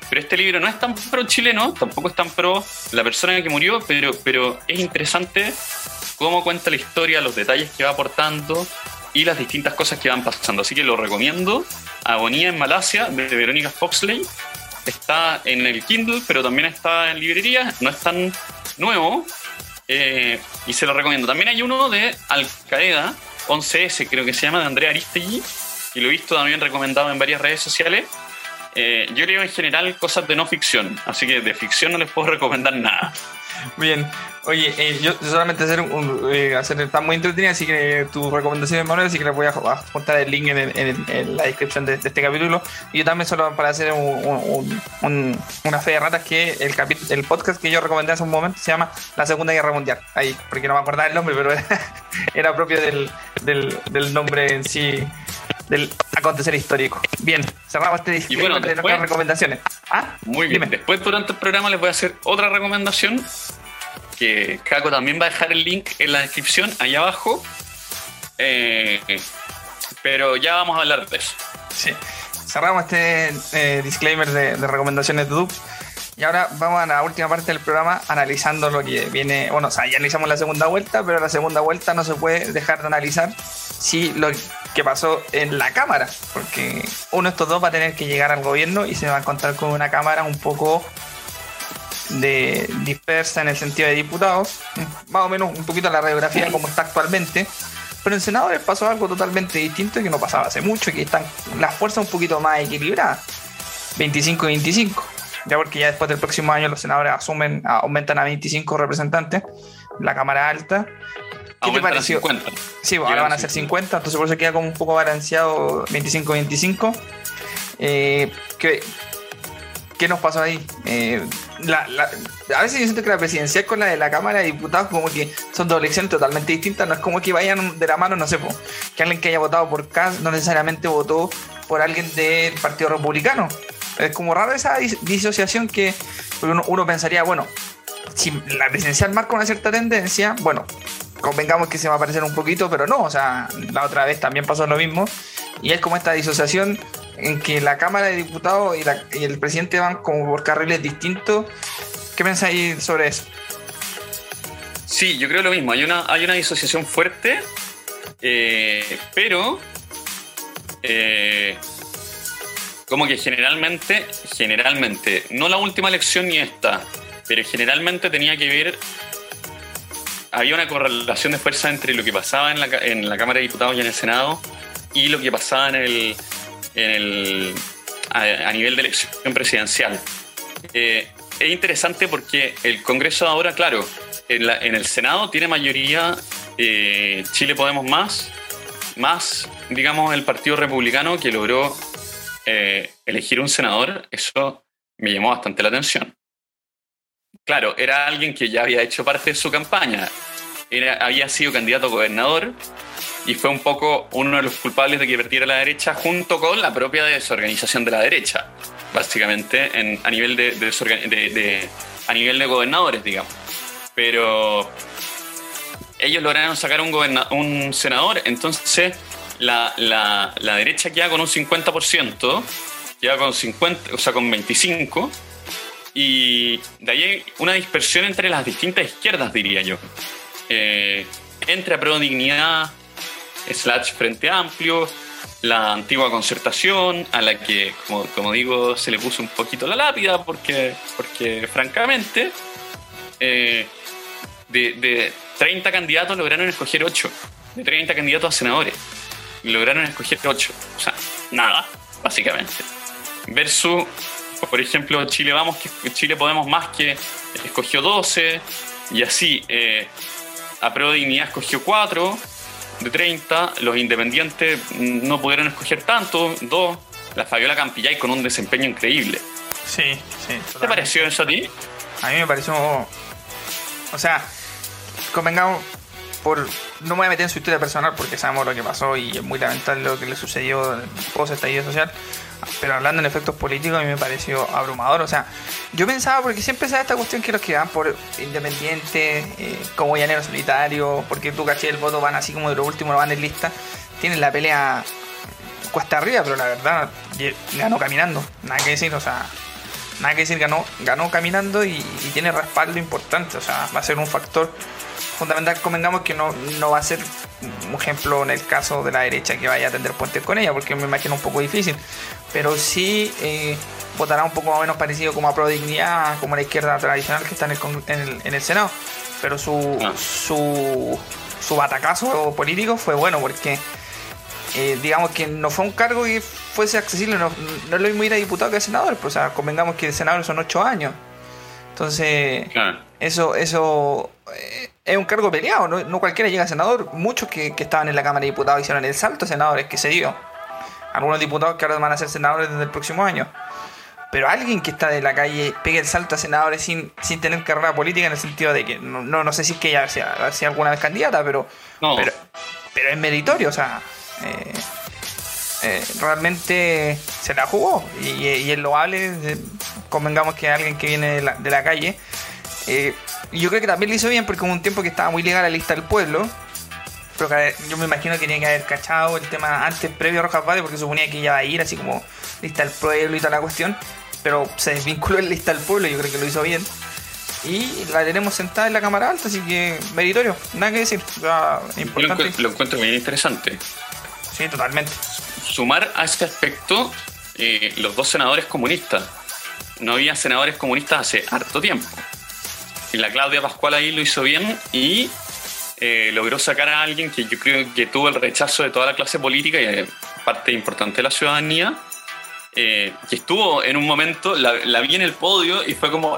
pero este libro no es tan pro chileno, tampoco es tan pro la persona que murió, pero, pero es interesante cómo cuenta la historia, los detalles que va aportando y las distintas cosas que van pasando. Así que lo recomiendo. Agonía en Malasia, de Verónica Foxley. Está en el Kindle, pero también está en librerías. No es tan nuevo. Eh, y se lo recomiendo. También hay uno de Al Qaeda, 11S, creo que se llama, de Andrea Aristegui. Y lo he visto también recomendado en varias redes sociales eh, yo leo en general cosas de no ficción, así que de ficción no les puedo *laughs* recomendar nada. Bien, oye, eh, yo solamente hacer un, eh, hacer está muy entretenida, así que tu recomendación, Manuel, así que les voy a juntar el link en, la descripción de, este capítulo. Y yo también solo para hacer una fe de ratas que el, el podcast que yo recomendé hace un momento se llama La Segunda Guerra Mundial. Ahí, porque no me acordaba el nombre, pero *laughs* era, propio del, del nombre en sí del acontecer histórico. Bien, cerramos este y bueno, de nuestras recomendaciones. ¿Ah? Muy bien. Después, durante el programa, les voy a hacer otra recomendación. Que Caco también va a dejar el link en la descripción, ahí abajo. Eh, pero ya vamos a hablar de eso. Sí. Cerramos este eh, disclaimer de, recomendaciones de Duke. Y ahora vamos a la última parte del programa analizando lo que viene. Bueno, o sea, ya analizamos la segunda vuelta, pero la segunda vuelta no se puede dejar de analizar si lo que pasó en la Cámara. Porque uno de estos dos va a tener que llegar al gobierno y se va a encontrar con una Cámara un poco de dispersa en el sentido de diputados. Más o menos un poquito la radiografía como está actualmente. Pero en senadores pasó algo totalmente distinto que no pasaba hace mucho, que están las fuerzas un poquito más equilibradas. 25 y 25. Ya porque ya después del próximo año los senadores asumen, aumentan a 25 representantes, la Cámara Alta. ¿Qué te pareció? 50. Sí, ahora van a ser 50, entonces por eso queda como un poco balanceado 25-25. Eh, ¿Qué nos pasó ahí? Eh, a veces yo siento que la presidencial con la de la Cámara de Diputados como que son dos elecciones totalmente distintas, no es como que vayan de la mano, no sé, que alguien que haya votado por Kass no necesariamente votó por alguien del Partido Republicano. Es como raro esa disociación que uno, uno pensaría, bueno, si la presidencial marca una cierta tendencia, bueno, convengamos que se va a parecer un poquito, pero no, o sea, la otra vez también pasó lo mismo. Y es como esta disociación en que la Cámara de Diputados y, el presidente van como por carriles distintos. ¿Qué pensáis sobre eso? Sí, yo creo lo mismo. Hay una, hay una disociación fuerte, eh, pero eh, como que generalmente, generalmente, no la última elección ni esta, pero generalmente tenía que ver, había una correlación de fuerza entre lo que pasaba en la, en la Cámara de Diputados y en el Senado y lo que pasaba en el, en el, a, nivel de elección presidencial. Eh, es interesante porque el Congreso ahora, claro, en, el Senado tiene mayoría eh, Chile Podemos Más, más, digamos, el Partido Republicano que logró eh, elegir un senador, eso me llamó bastante la atención. Claro, era alguien que ya había hecho parte de su campaña, había sido candidato a gobernador y fue un poco uno de los culpables de que perdiera la derecha junto con la propia desorganización de la derecha, básicamente a, nivel de, a nivel de gobernadores, digamos. Pero ellos lograron sacar un, senador, entonces la, derecha queda con un 50%, queda con 50, o sea, con 25%, y de ahí una dispersión entre las distintas izquierdas, diría yo. Eh, entre Pro Dignidad, slash Frente Amplio, la antigua concertación, a la que, como, digo, se le puso un poquito la lápida, porque, porque francamente, eh, de, 30 candidatos lograron escoger 8, de 30 candidatos a senadores, lograron escoger 8, o sea, nada, básicamente. Versus, por ejemplo, Chile Vamos, Chile Podemos Más, que escogió 12, y así, eh, a Pro Dignidad escogió 4, de 30, los independientes no pudieron escoger tanto, dos, la Fabiola Campillay con un desempeño increíble. Sí, sí. ¿Qué te pareció eso a ti? A mí me pareció. O sea, convengamos, por. No me voy a meter en su historia personal porque sabemos lo que pasó y es muy lamentable lo que le sucedió post estallido social. Pero hablando en efectos políticos, a mí me pareció abrumador. O sea, yo pensaba, porque siempre sabe esta cuestión que los que van por independiente, eh, como llanero solitario, porque tú caché el voto van así como de lo último, no van en lista, tienen la pelea cuesta arriba, pero la verdad ganó caminando. Nada que decir, o sea, nada que decir, ganó, ganó caminando y, tiene respaldo importante. O sea, va a ser un factor fundamental. Convengamos que no, no va a ser un ejemplo en el caso de la derecha que vaya a tender puentes con ella, porque me imagino un poco difícil pero sí eh, votará un poco más o menos parecido como a Pro Dignidad, como la izquierda tradicional que está en el, en el, Senado. Pero su, ah. su, su batacazo político fue bueno porque eh, digamos que no fue un cargo que fuese accesible, no, no es lo mismo ir a diputado que a senador, pues, o sea, convengamos que el senador son ocho años. Entonces, eso, eso eh, es un cargo peleado, no, cualquiera llega a senador. Muchos que, que, estaban en la Cámara de Diputados hicieron el salto a senadores que se dio algunos diputados que ahora van a ser senadores desde el próximo año. Pero alguien que está de la calle pegue el salto a senadores sin, sin tener carrera política en el sentido de que no, no, sé si es que ella sea, sea alguna vez candidata, pero, pero, pero, es meritorio, o sea. Eh, eh, realmente se la jugó y, y es loable, convengamos que alguien que viene de la, de la calle. Eh, yo creo que también lo hizo bien porque hubo un tiempo que estaba muy ligada a la lista del pueblo. Pero yo me imagino que tenía que haber cachado el tema antes, previo a Rojas Vade, porque suponía que iba a ir así como lista del pueblo y toda la cuestión. Pero se desvinculó en lista del pueblo, yo creo que lo hizo bien. Y la tenemos sentada en la cámara alta, así que meritorio, nada que decir. importante. Lo, encuentro bien interesante. Sí, totalmente. Sumar a este aspecto eh, los dos senadores comunistas. No había senadores comunistas hace harto tiempo. Y la Claudia Pascual ahí lo hizo bien y eh, logró sacar a alguien que yo creo que tuvo el rechazo de toda la clase política y parte importante de la ciudadanía, eh, que estuvo en un momento, la, vi en el podio y fue como,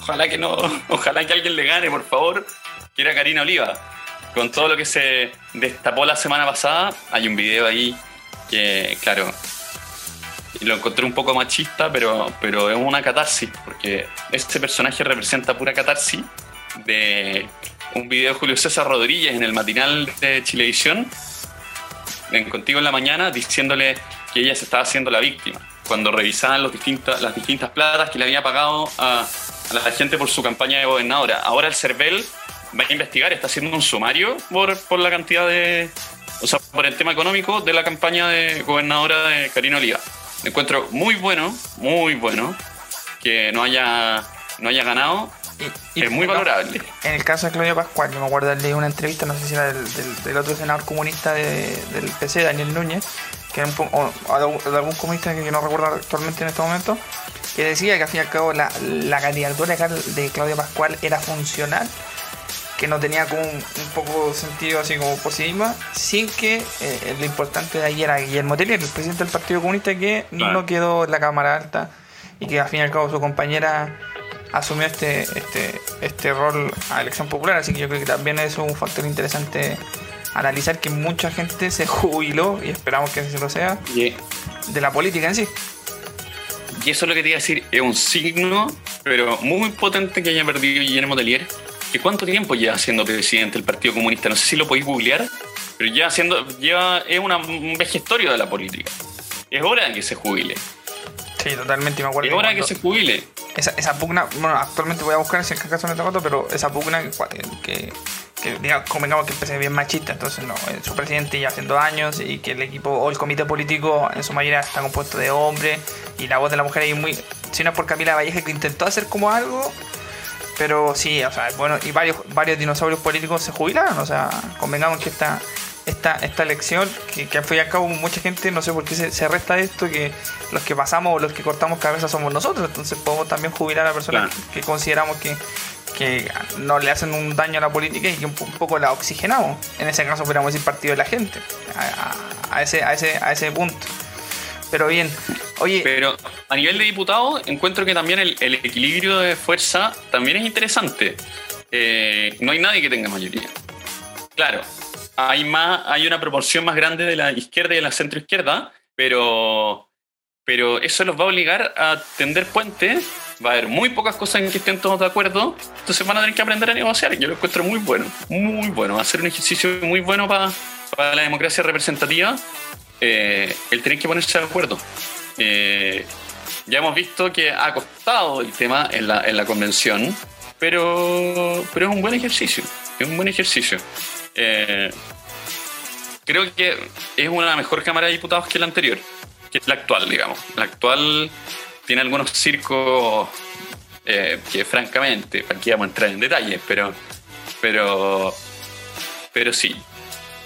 ojalá que no, *laughs* ojalá que alguien le gane, por favor, que era Karina Oliva. Con todo lo que se destapó la semana pasada, hay un video ahí que, claro, lo encontré un poco machista, pero, pero es una catarsis, porque este personaje representa pura catarsis de un video de Julio César Rodríguez en el matinal de Chilevisión, en Contigo en la Mañana, diciéndole que ella se estaba haciendo la víctima, cuando revisaban los distintas, las distintas platas que le había pagado a, la gente por su campaña de gobernadora. Ahora el CERVEL va a investigar, está haciendo un sumario por, por la cantidad de... O sea, por el tema económico de la campaña de gobernadora de Karina Oliva. Encuentro muy bueno, muy bueno, que no haya, no haya ganado. Y, es muy valorable. En el caso de Claudio Pascual, yo me acuerdo de una entrevista, no sé si era del, otro senador comunista del PC, Daniel Núñez, que era un, o de algún comunista que no recuerdo actualmente en este momento, que decía que al fin y al cabo la, la candidatura de Claudio Pascual era funcional que no tenía como un, poco sentido así como por sí misma, sin que eh, lo importante de ahí era Guillermo Tellier, el presidente del Partido Comunista, que no quedó en la Cámara Alta y que al fin y al cabo su compañera asumió este, este, este rol a elección popular, así que yo creo que también es un factor interesante analizar que mucha gente se *laughs* jubiló, y esperamos que así lo sea, de la política en sí. Y eso es lo que te iba a decir, es un signo, pero muy potente que haya perdido Guillermo Tellier cuánto tiempo lleva siendo presidente del Partido Comunista? No sé si lo podéis googlear, pero ya siendo, lleva, es una, un vejestorio de la política. Es hora de que se jubile. Sí, totalmente, me acuerdo. Es hora de que se jubile. Esa, esa, pugna, bueno, actualmente voy a buscar si es que acaso no te pero esa pugna que, que, digamos, convengamos que empecé bien machista, entonces no, eh, su presidente ya haciendo años y que el equipo o el comité político en su mayoría está compuesto de hombres y la voz de la mujer ahí muy, si no es por Camila Valleja que intentó hacer como algo, pero sí, o sea, bueno, y varios, varios dinosaurios políticos se jubilaron, o sea, convengamos que esta, esta, esta elección, que, que al fin y al cabo mucha gente, no sé por qué se, se resta esto, que los que pasamos o los que cortamos cabeza somos nosotros, entonces podemos también jubilar a personas que, consideramos que, que no le hacen un daño a la política y que un, poco la oxigenamos. En ese caso podríamos decir partido de la gente, a, a, ese, a, ese, a ese punto. Pero bien, oye. Pero a nivel de diputado, encuentro que también el, equilibrio de fuerza también es interesante. Eh, no hay nadie que tenga mayoría. Claro, hay, más, hay una proporción más grande de la izquierda y de la centroizquierda, pero, pero eso los va a obligar a tender puentes. Va a haber muy pocas cosas en que estén todos de acuerdo, entonces van a tener que aprender a negociar. Yo lo encuentro muy bueno, muy bueno. Va a ser un ejercicio muy bueno para, para la democracia representativa eh, el tener que ponerse de acuerdo. Eh, ya hemos visto que ha costado el tema en la, en la convención, pero, pero es un buen ejercicio. Es un buen ejercicio. Eh, creo que es una mejor Cámara de Diputados que la anterior, que la actual, digamos. La actual tiene algunos circos que, francamente, aquí vamos a entrar en detalles, pero, pero, pero sí.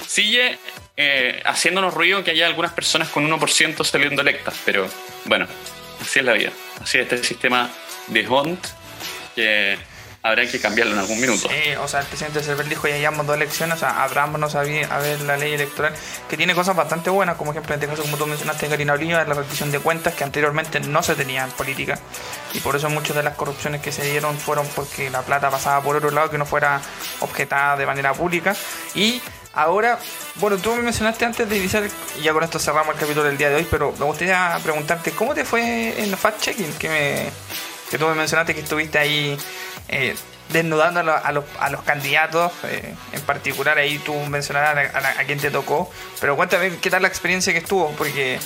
Sigue eh, haciéndonos ruido que haya algunas personas con 1% saliendo electas, pero bueno, así es la vida. Así es este sistema de Hunt que habrá que cambiarlo en algún minuto. Sí, o sea, el presidente Cervel dijo ya llevamos dos elecciones, o sea, abrámonos a a ver la ley electoral, que tiene cosas bastante buenas, como ejemplo en este caso, como tú mencionaste, Karina Oliva, la rendición de cuentas, que anteriormente no se tenía en política, y por eso muchas de las corrupciones que se dieron fueron porque la plata pasaba por otro lado, que no fuera objetada de manera pública, y Ahora, bueno, tú me mencionaste antes de iniciar, y ya con esto cerramos el capítulo del día de hoy, pero me gustaría preguntarte, ¿cómo te fue en fact-checking? Que me, que tú me mencionaste que estuviste ahí eh, desnudando a, los, a los candidatos, eh, en particular ahí tú mencionarás a, a, quien te tocó, pero cuéntame qué tal la experiencia que estuvo, porque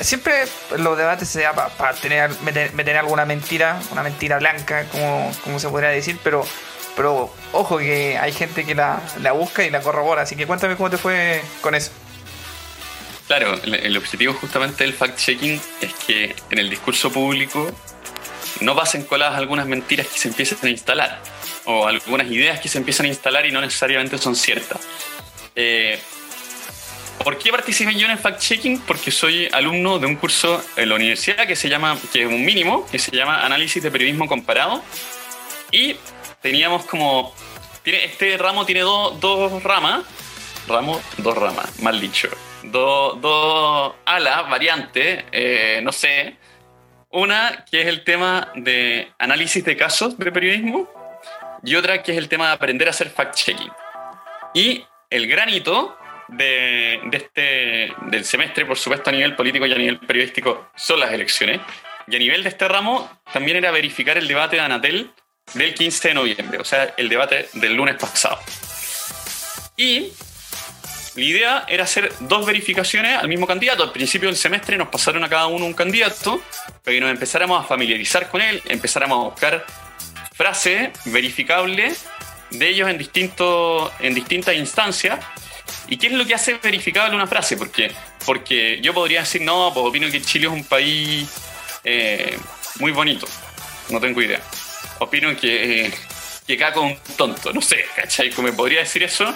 siempre los debates se da para tener, meter, alguna mentira, una mentira blanca, como, como se podría decir, pero pero ojo que hay gente que la, la, busca y la corrobora, así que cuéntame cómo te fue con eso. Claro, el, objetivo justamente del fact-checking es que en el discurso público no pasen coladas algunas mentiras que se empiecen a instalar o algunas ideas que se empiezan a instalar y no necesariamente son ciertas. Eh, ¿Por qué participé yo en el fact-checking? Porque soy alumno de un curso en la universidad que se llama, que es un mínimo, que se llama Análisis de Periodismo Comparado. Y teníamos como. Tiene, este ramo tiene dos ramas. Ramo, dos ramas, mal dicho. Dos alas, variantes, eh, no sé. Una que es el tema de análisis de casos de periodismo y otra que es el tema de aprender a hacer fact-checking. Y el granito de, de, este, del semestre, por supuesto a nivel político y a nivel periodístico, son las elecciones. Y a nivel de este ramo también era verificar el debate de Anatel del 15 de noviembre, o sea, el debate del lunes pasado. Y la idea era hacer dos verificaciones al mismo candidato. Al principio del semestre nos pasaron a cada uno un candidato para que nos empezáramos a familiarizar con él, empezáramos a buscar frases verificables de ellos en, distinto, en distintas instancias. ¿Y qué es lo que hace verificable una frase? Porque, porque yo podría decir, no, pues opino que Chile es un país eh, muy bonito. No tengo idea opino que, eh, que caco un tonto, no sé, ¿cachai? ¿Cómo me podría decir eso?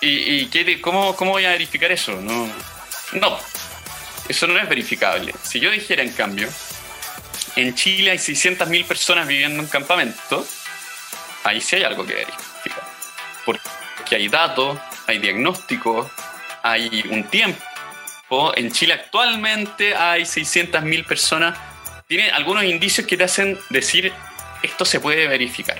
¿Y, y cómo, cómo, voy a verificar eso? No, no, eso no es verificable. Si yo dijera, en cambio, en Chile hay 600.000 personas viviendo en campamento, ahí sí hay algo que verificar. Porque hay datos, hay diagnósticos, hay un tiempo. En Chile actualmente hay 600.000 personas. Tiene algunos indicios que te hacen decir esto se puede verificar.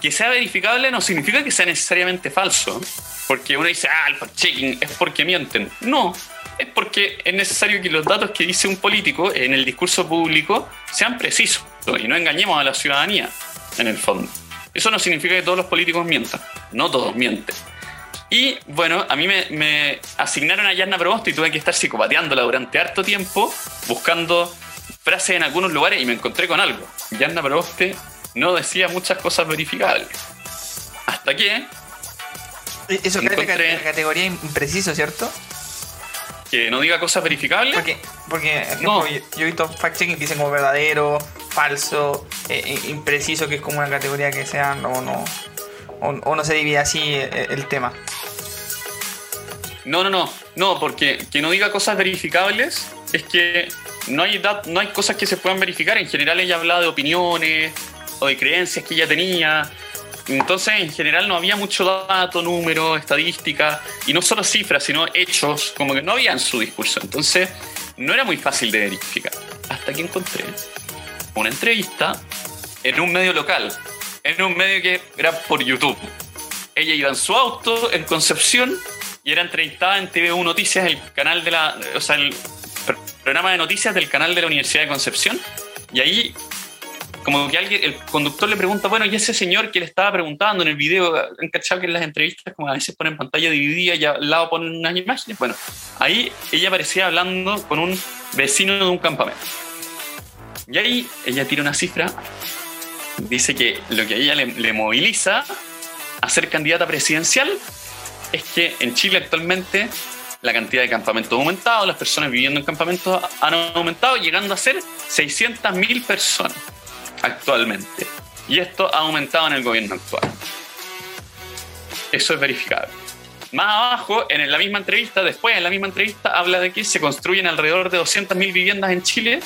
Que sea verificable no significa que sea necesariamente falso, porque uno dice, ah, el fact-checking es porque mienten. No, es porque es necesario que los datos que dice un político en el discurso público sean precisos y no engañemos a la ciudadanía, en el fondo. Eso no significa que todos los políticos mientan, no todos mienten. Y bueno, a mí me, asignaron a Yarna Probosto y tuve que estar psicopateándola durante harto tiempo, buscando frases en algunos lugares y me encontré con algo. Yarna Proboste no decía muchas cosas verificables. Hasta que. Eso encontré... categoría impreciso, ¿cierto? Que no diga cosas verificables. Porque, porque yo, he visto fact-checking que dicen como verdadero, falso, eh, eh, impreciso, que es como una categoría que sea no, no, o, no se divide así eh, el, tema. No, no, no, no, porque que no diga cosas verificables es que no hay, no hay cosas que se puedan verificar. En general ella hablaba de opiniones o de creencias que ella tenía. Entonces, en general no había mucho dato, número, estadística, y no solo cifras, sino hechos, como que no había en su discurso. Entonces, no era muy fácil de verificar. Hasta que encontré una entrevista en un medio local, en un medio que era por YouTube. Ella iba en su auto en Concepción y era entrevistada en TV1 Noticias, el canal de la, o sea, programa de noticias del canal de la Universidad de Concepción. Y ahí, como que el conductor le pregunta, bueno, y ese señor que le estaba preguntando en el video, en cachado que en las entrevistas, como a veces ponen pantalla dividida y al lado ponen unas imágenes. Bueno, ahí ella aparecía hablando con un vecino de un campamento. Y ahí ella tira una cifra, dice que lo que a ella le moviliza a ser candidata presidencial es que en Chile actualmente la cantidad de campamentos ha aumentado, las personas viviendo en campamentos han aumentado, llegando a ser 600.000 personas actualmente. Y esto ha aumentado en el gobierno actual. Eso es verificable. Más abajo, en la misma entrevista, después en la misma entrevista, habla de que se construyen alrededor de 200.000 viviendas en Chile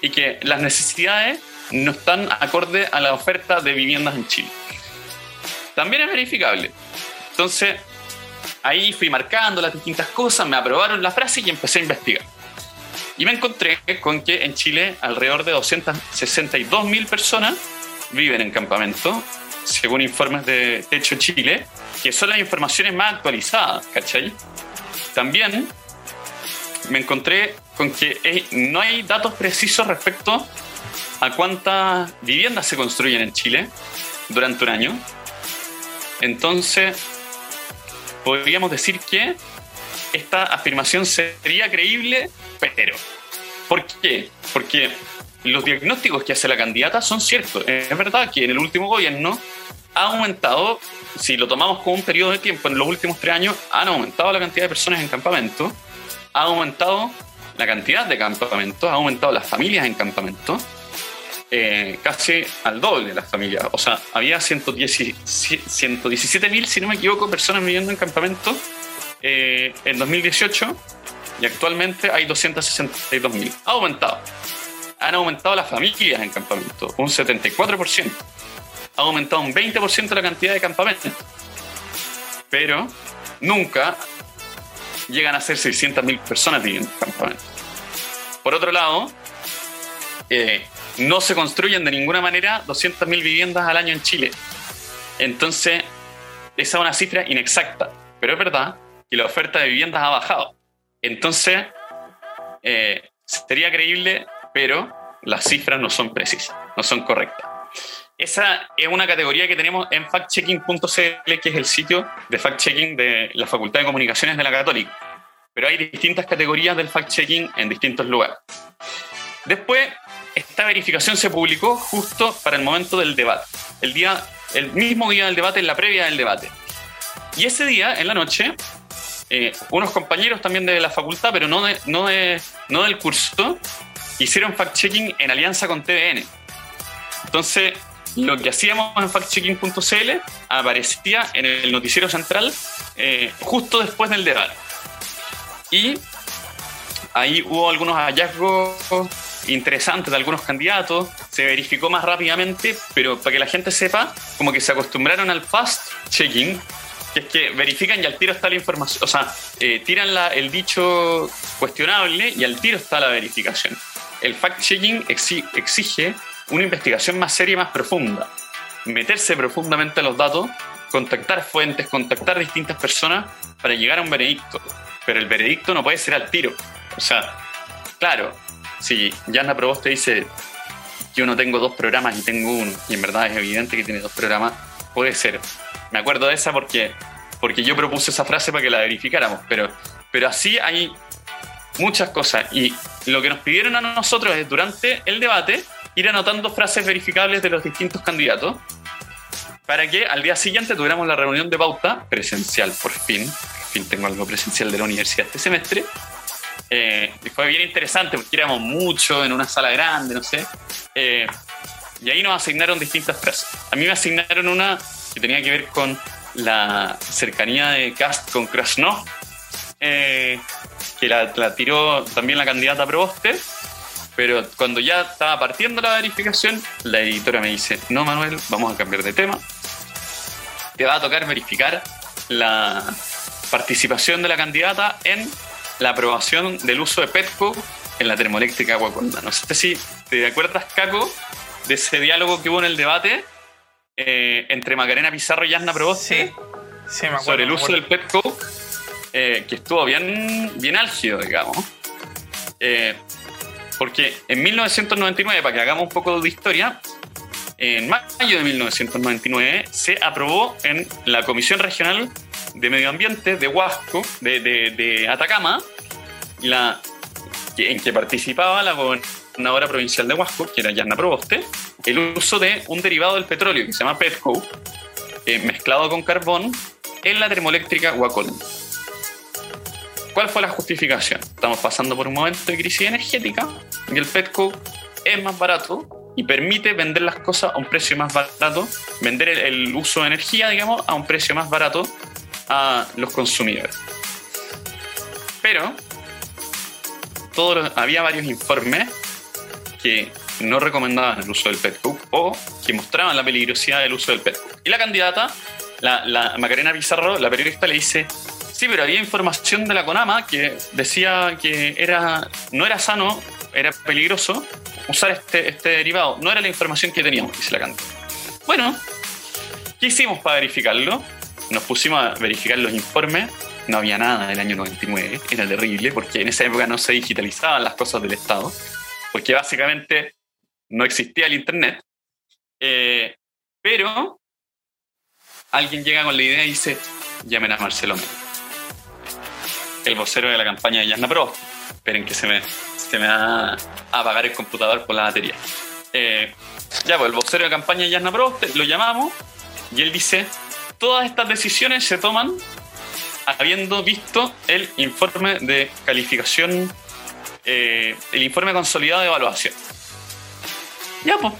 y que las necesidades no están acorde a la oferta de viviendas en Chile. También es verificable. Entonces, ahí fui marcando las distintas cosas, me aprobaron la frase y empecé a investigar. Y me encontré con que en Chile alrededor de 262 mil personas viven en campamento, según informes de Techo Chile, que son las informaciones más actualizadas, ¿cachai? También me encontré con que no hay datos precisos respecto a cuántas viviendas se construyen en Chile durante un año. Entonces, podríamos decir que esta afirmación sería creíble, pero ¿por qué? Porque los diagnósticos que hace la candidata son ciertos. Es verdad que en el último gobierno ha aumentado, si lo tomamos como un periodo de tiempo, en los últimos tres años han aumentado la cantidad de personas en campamento, ha aumentado la cantidad de campamentos, ha aumentado las familias en campamento, eh, casi al doble de las familias. O sea, había 117.000, si no me equivoco, personas viviendo en campamento eh, en 2018 y actualmente hay 262.000. Ha aumentado. Han aumentado las familias en campamento, un 74%. Ha aumentado un 20% la cantidad de campamentos. Pero nunca llegan a ser 600.000 personas viviendo en campamento. Por otro lado, eh, no se construyen de ninguna manera 200.000 viviendas al año en Chile. Entonces, esa es una cifra inexacta, pero es verdad que la oferta de viviendas ha bajado. Entonces, eh, sería creíble, pero las cifras no son precisas, no son correctas. Esa es una categoría que tenemos en factchecking.cl, que es el sitio de fact-checking de la Facultad de Comunicaciones de la Católica. Pero hay distintas categorías del fact-checking en distintos lugares. Después, esta verificación se publicó justo para el momento del debate. El, día, el mismo día del debate, en la previa del debate. Y ese día, en la noche, eh, unos compañeros también de la facultad, pero no, no, no del curso, hicieron fact-checking en alianza con TVN. Entonces, lo que hacíamos en factchecking.cl aparecía en el noticiero central eh, justo después del debate. Y ahí hubo algunos hallazgos interesantes de algunos candidatos, se verificó más rápidamente, pero para que la gente sepa, como que se acostumbraron al fast checking, que es que verifican y al tiro está la información, o sea, eh, tiran el dicho cuestionable y al tiro está la verificación. El fact checking exige una investigación más seria y más profunda. Meterse profundamente a los datos, contactar fuentes, contactar distintas personas para llegar a un veredicto. Pero el veredicto no puede ser al tiro. O sea, claro, si Yana te dice yo no tengo dos programas y tengo uno, y en verdad es evidente que tiene dos programas, puede ser. Me acuerdo de esa porque, porque yo propuse esa frase para que la verificáramos, pero, pero así hay muchas cosas. Y lo que nos pidieron a nosotros es durante el debate ir anotando frases verificables de los distintos candidatos para que al día siguiente tuviéramos la reunión de pauta presencial, por fin. Por fin tengo algo presencial de la universidad este semestre. Eh, fue bien interesante porque éramos muchos en una sala grande, no sé. Eh, y ahí nos asignaron distintas frases. A mí me asignaron una que tenía que ver con la cercanía de Cast con Krasnov, eh, que la, tiró también la candidata Proboste pero cuando ya estaba partiendo la verificación, la editora me dice, no Manuel, vamos a cambiar de tema. Te va a tocar verificar la participación de la candidata en la aprobación del uso de Petco en la termoeléctrica Aguaconda. No sé si te acuerdas, Caco, de ese diálogo que hubo en el debate eh, entre Macarena Pizarro y Asna Proboste sí, me acuerdo, sobre el uso del Petco, eh, que estuvo bien, bien álgido, digamos. Eh, porque en 1999, para que hagamos un poco de historia, en mayo de 1999 se aprobó en la Comisión Regional de Medio Ambiente de Huasco, de, Atacama, la, en que participaba la gobernadora provincial de Huasco, que era Yanna Proboste, el uso de un derivado del petróleo que se llama petcoke, eh, mezclado con carbón, en la termoeléctrica Huacol. ¿Cuál fue la justificación? Estamos pasando por un momento de crisis energética y el petco es más barato y permite vender las cosas a un precio más barato, vender el, uso de energía, digamos, a un precio más barato a los consumidores. Pero había varios informes que no recomendaban el uso del petcoke o que mostraban la peligrosidad del uso del petcoke. Y la candidata, la, la Macarena Pizarro, la periodista, le dice, Sí, pero había información de la CONAMA que decía que era, no era sano, era peligroso usar este, este derivado. No era la información que teníamos, dice la canta. Bueno, ¿qué hicimos para verificarlo? Nos pusimos a verificar los informes. No había nada del año 99. Era terrible porque en esa época no se digitalizaban las cosas del Estado. Porque básicamente no existía el Internet. Eh, pero alguien llega con la idea y dice, llamen a Marcelo el vocero de la campaña de Yasna Pro. Esperen que se me, se me va a apagar el computador por la batería. Eh, ya, pues el vocero de campaña de Yasna Pro, lo llamamos y él dice, todas estas decisiones se toman habiendo visto el informe de calificación, eh, el informe consolidado de evaluación. Ya, pues.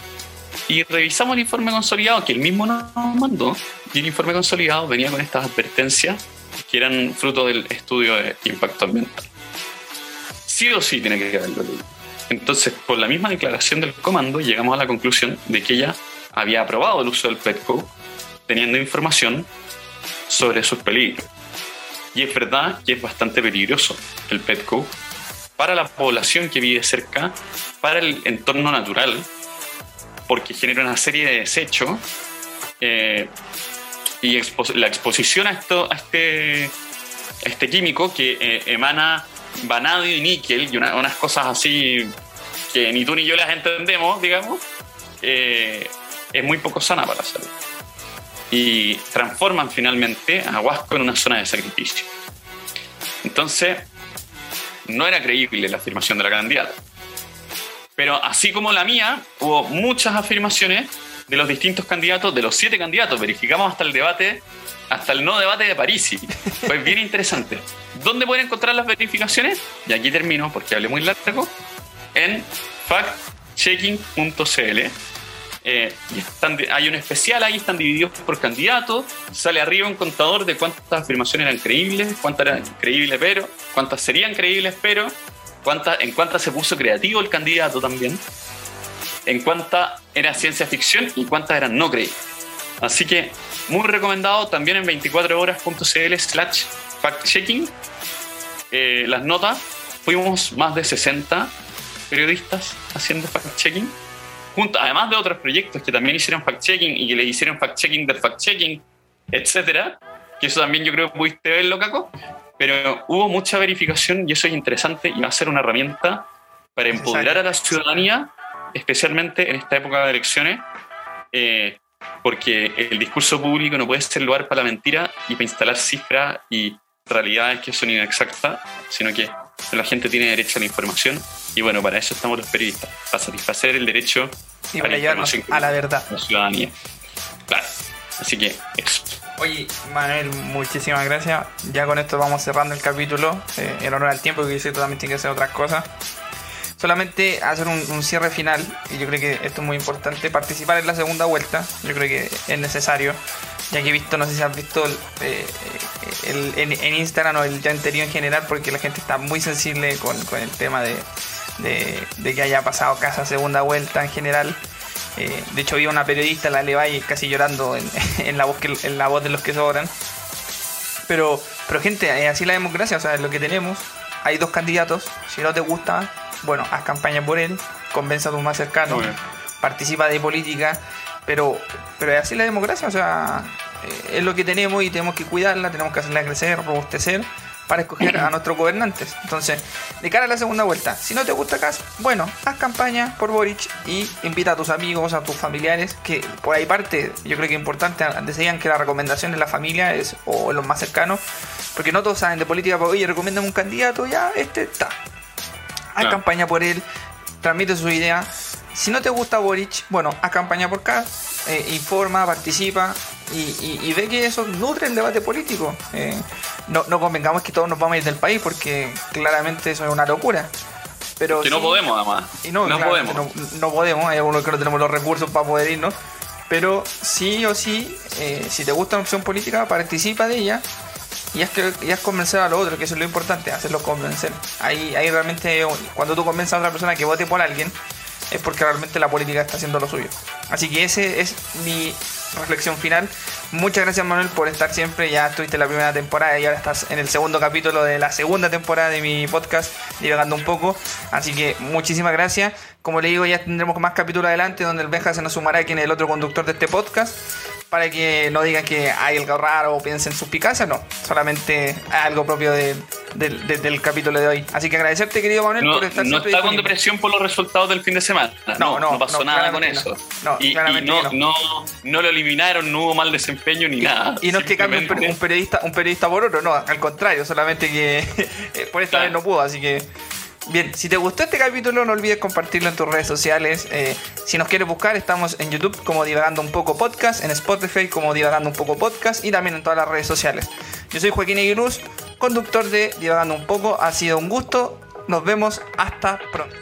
Y revisamos el informe consolidado que él mismo nos mandó. Y el informe consolidado venía con estas advertencias que eran fruto del estudio de impacto ambiental. Sí o sí tiene que haberlo leído. Entonces, por la misma declaración del comando, llegamos a la conclusión de que ella había aprobado el uso del PETCO teniendo información sobre sus peligros. Y es verdad que es bastante peligroso el PETCO para la población que vive cerca, para el entorno natural, porque genera una serie de desechos eh, y la exposición a, esto, a, este, este químico que eh, emana vanadio y níquel y unas cosas así que ni tú ni yo las entendemos, digamos, eh, es muy poco sana para la salud. Y transforman finalmente a Huasco en una zona de sacrificio. Entonces, no era creíble la afirmación de la candidata. Pero así como la mía, hubo muchas afirmaciones de los distintos candidatos, de los siete candidatos. Verificamos hasta el debate, hasta el no debate de París. *laughs* Fue bien interesante. ¿Dónde pueden encontrar las verificaciones? Y aquí termino porque hablé muy largo. En factchecking.cl. Eh, hay un especial ahí, están divididos por candidatos. Sale arriba un contador de cuántas afirmaciones eran creíbles, cuántas eran creíbles, pero, cuántas serían creíbles, pero, cuántas, en cuántas se puso creativo el candidato también en cuánta era ciencia ficción y cuántas eran no creíbles. Así que muy recomendado también en 24horas.cl slash fact-checking. Eh, las notas, fuimos más de 60 periodistas haciendo fact-checking, además de otros proyectos que también hicieron fact-checking y que le hicieron fact-checking del fact-checking, etcétera, que eso también yo creo que pudiste verlo, Caco, pero hubo mucha verificación y eso es interesante y va a ser una herramienta para empoderar a la ciudadanía especialmente en esta época de elecciones, eh, porque el discurso público no puede ser lugar para la mentira y para instalar cifras y realidades que son inexactas, sino que la gente tiene derecho a la información y bueno, para eso estamos los periodistas, para satisfacer el derecho y para llevarnos a la verdad. La ciudadanía. Claro. Así que eso. Oye, Manuel, muchísimas gracias. Ya con esto vamos cerrando el capítulo. Eh, en honor al tiempo, que yo también tiene que hacer otras cosas solamente hacer un, cierre final, y yo creo que esto es muy importante, participar en la segunda vuelta, yo creo que es necesario, ya que he visto, no sé si has visto eh, el, en, Instagram o el ya anterior en general, porque la gente está muy sensible con, el tema de, que haya pasado casa segunda vuelta en general. Eh, de hecho, vi una periodista, la Levalle, casi llorando en, *laughs* la voz en la voz de los que sobran. Pero, pero gente, así la democracia, o sea, es lo que tenemos. Hay dos candidatos. Si no te gusta, bueno, haz campaña por él, convenza a tus más cercanos, participa de política, pero, pero es así la democracia, o sea, eh, es lo que tenemos y tenemos que cuidarla, tenemos que hacerla crecer, robustecer para escoger a nuestros gobernantes. Entonces, de cara a la segunda vuelta, si no te gusta Cas, bueno, haz campaña por Boric y invita a tus amigos, a tus familiares, que por ahí parte, yo creo que es importante, decían que la recomendación de la familia es, o los más cercanos, porque no todos saben de política, pero oye, recomiendan un candidato, ya, este está, haz campaña por él, transmite su idea. Si no te gusta Boric, bueno, haz campaña por acá, eh, informa, participa y, ve que eso nutre el debate político. Eh, no, no convengamos que todos nos vamos a ir del país porque claramente eso es una locura. Pero que no podemos, además. Y no, podemos. No, podemos, hay algunos que no tenemos los recursos para poder irnos. Pero sí o sí, eh, si te gusta una opción política, participa de ella y es que es convencer a los otros, que eso es lo importante, hacerlo convencer. Ahí, ahí realmente, cuando tú convences a otra persona que vote por alguien, es porque realmente la política está haciendo lo suyo. Así que ese es mi reflexión final. Muchas gracias Manuel por estar siempre. Ya estuviste en la primera temporada y ahora estás en el segundo capítulo de la segunda temporada de mi podcast, divagando un poco. Así que muchísimas gracias. Como le digo, ya tendremos más capítulos adelante donde el Benja se nos sumará quien es el otro conductor de este podcast para que no digan que hay algo raro o piensen sus picasas, no, solamente algo propio de, del, capítulo de hoy. Así que agradecerte, querido Manuel, no, por estar No está con depresión por los resultados del fin de semana. No, no, pasó nada con eso. y, no, no, no, lo eliminaron, no hubo mal desempeño ni nada. Y no es que cambie un, periodista, un periodista por otro, no, al contrario, solamente que *laughs* por esta vez no pudo, así que. Bien, si te gustó este capítulo, no olvides compartirlo en tus redes sociales. Eh, si nos quieres buscar, estamos en YouTube como Divagando un poco podcast, en Spotify como Divagando un poco podcast y también en todas las redes sociales. Yo soy Joaquín Aguiluz, conductor de Divagando un poco. Ha sido un gusto. Nos vemos hasta pronto.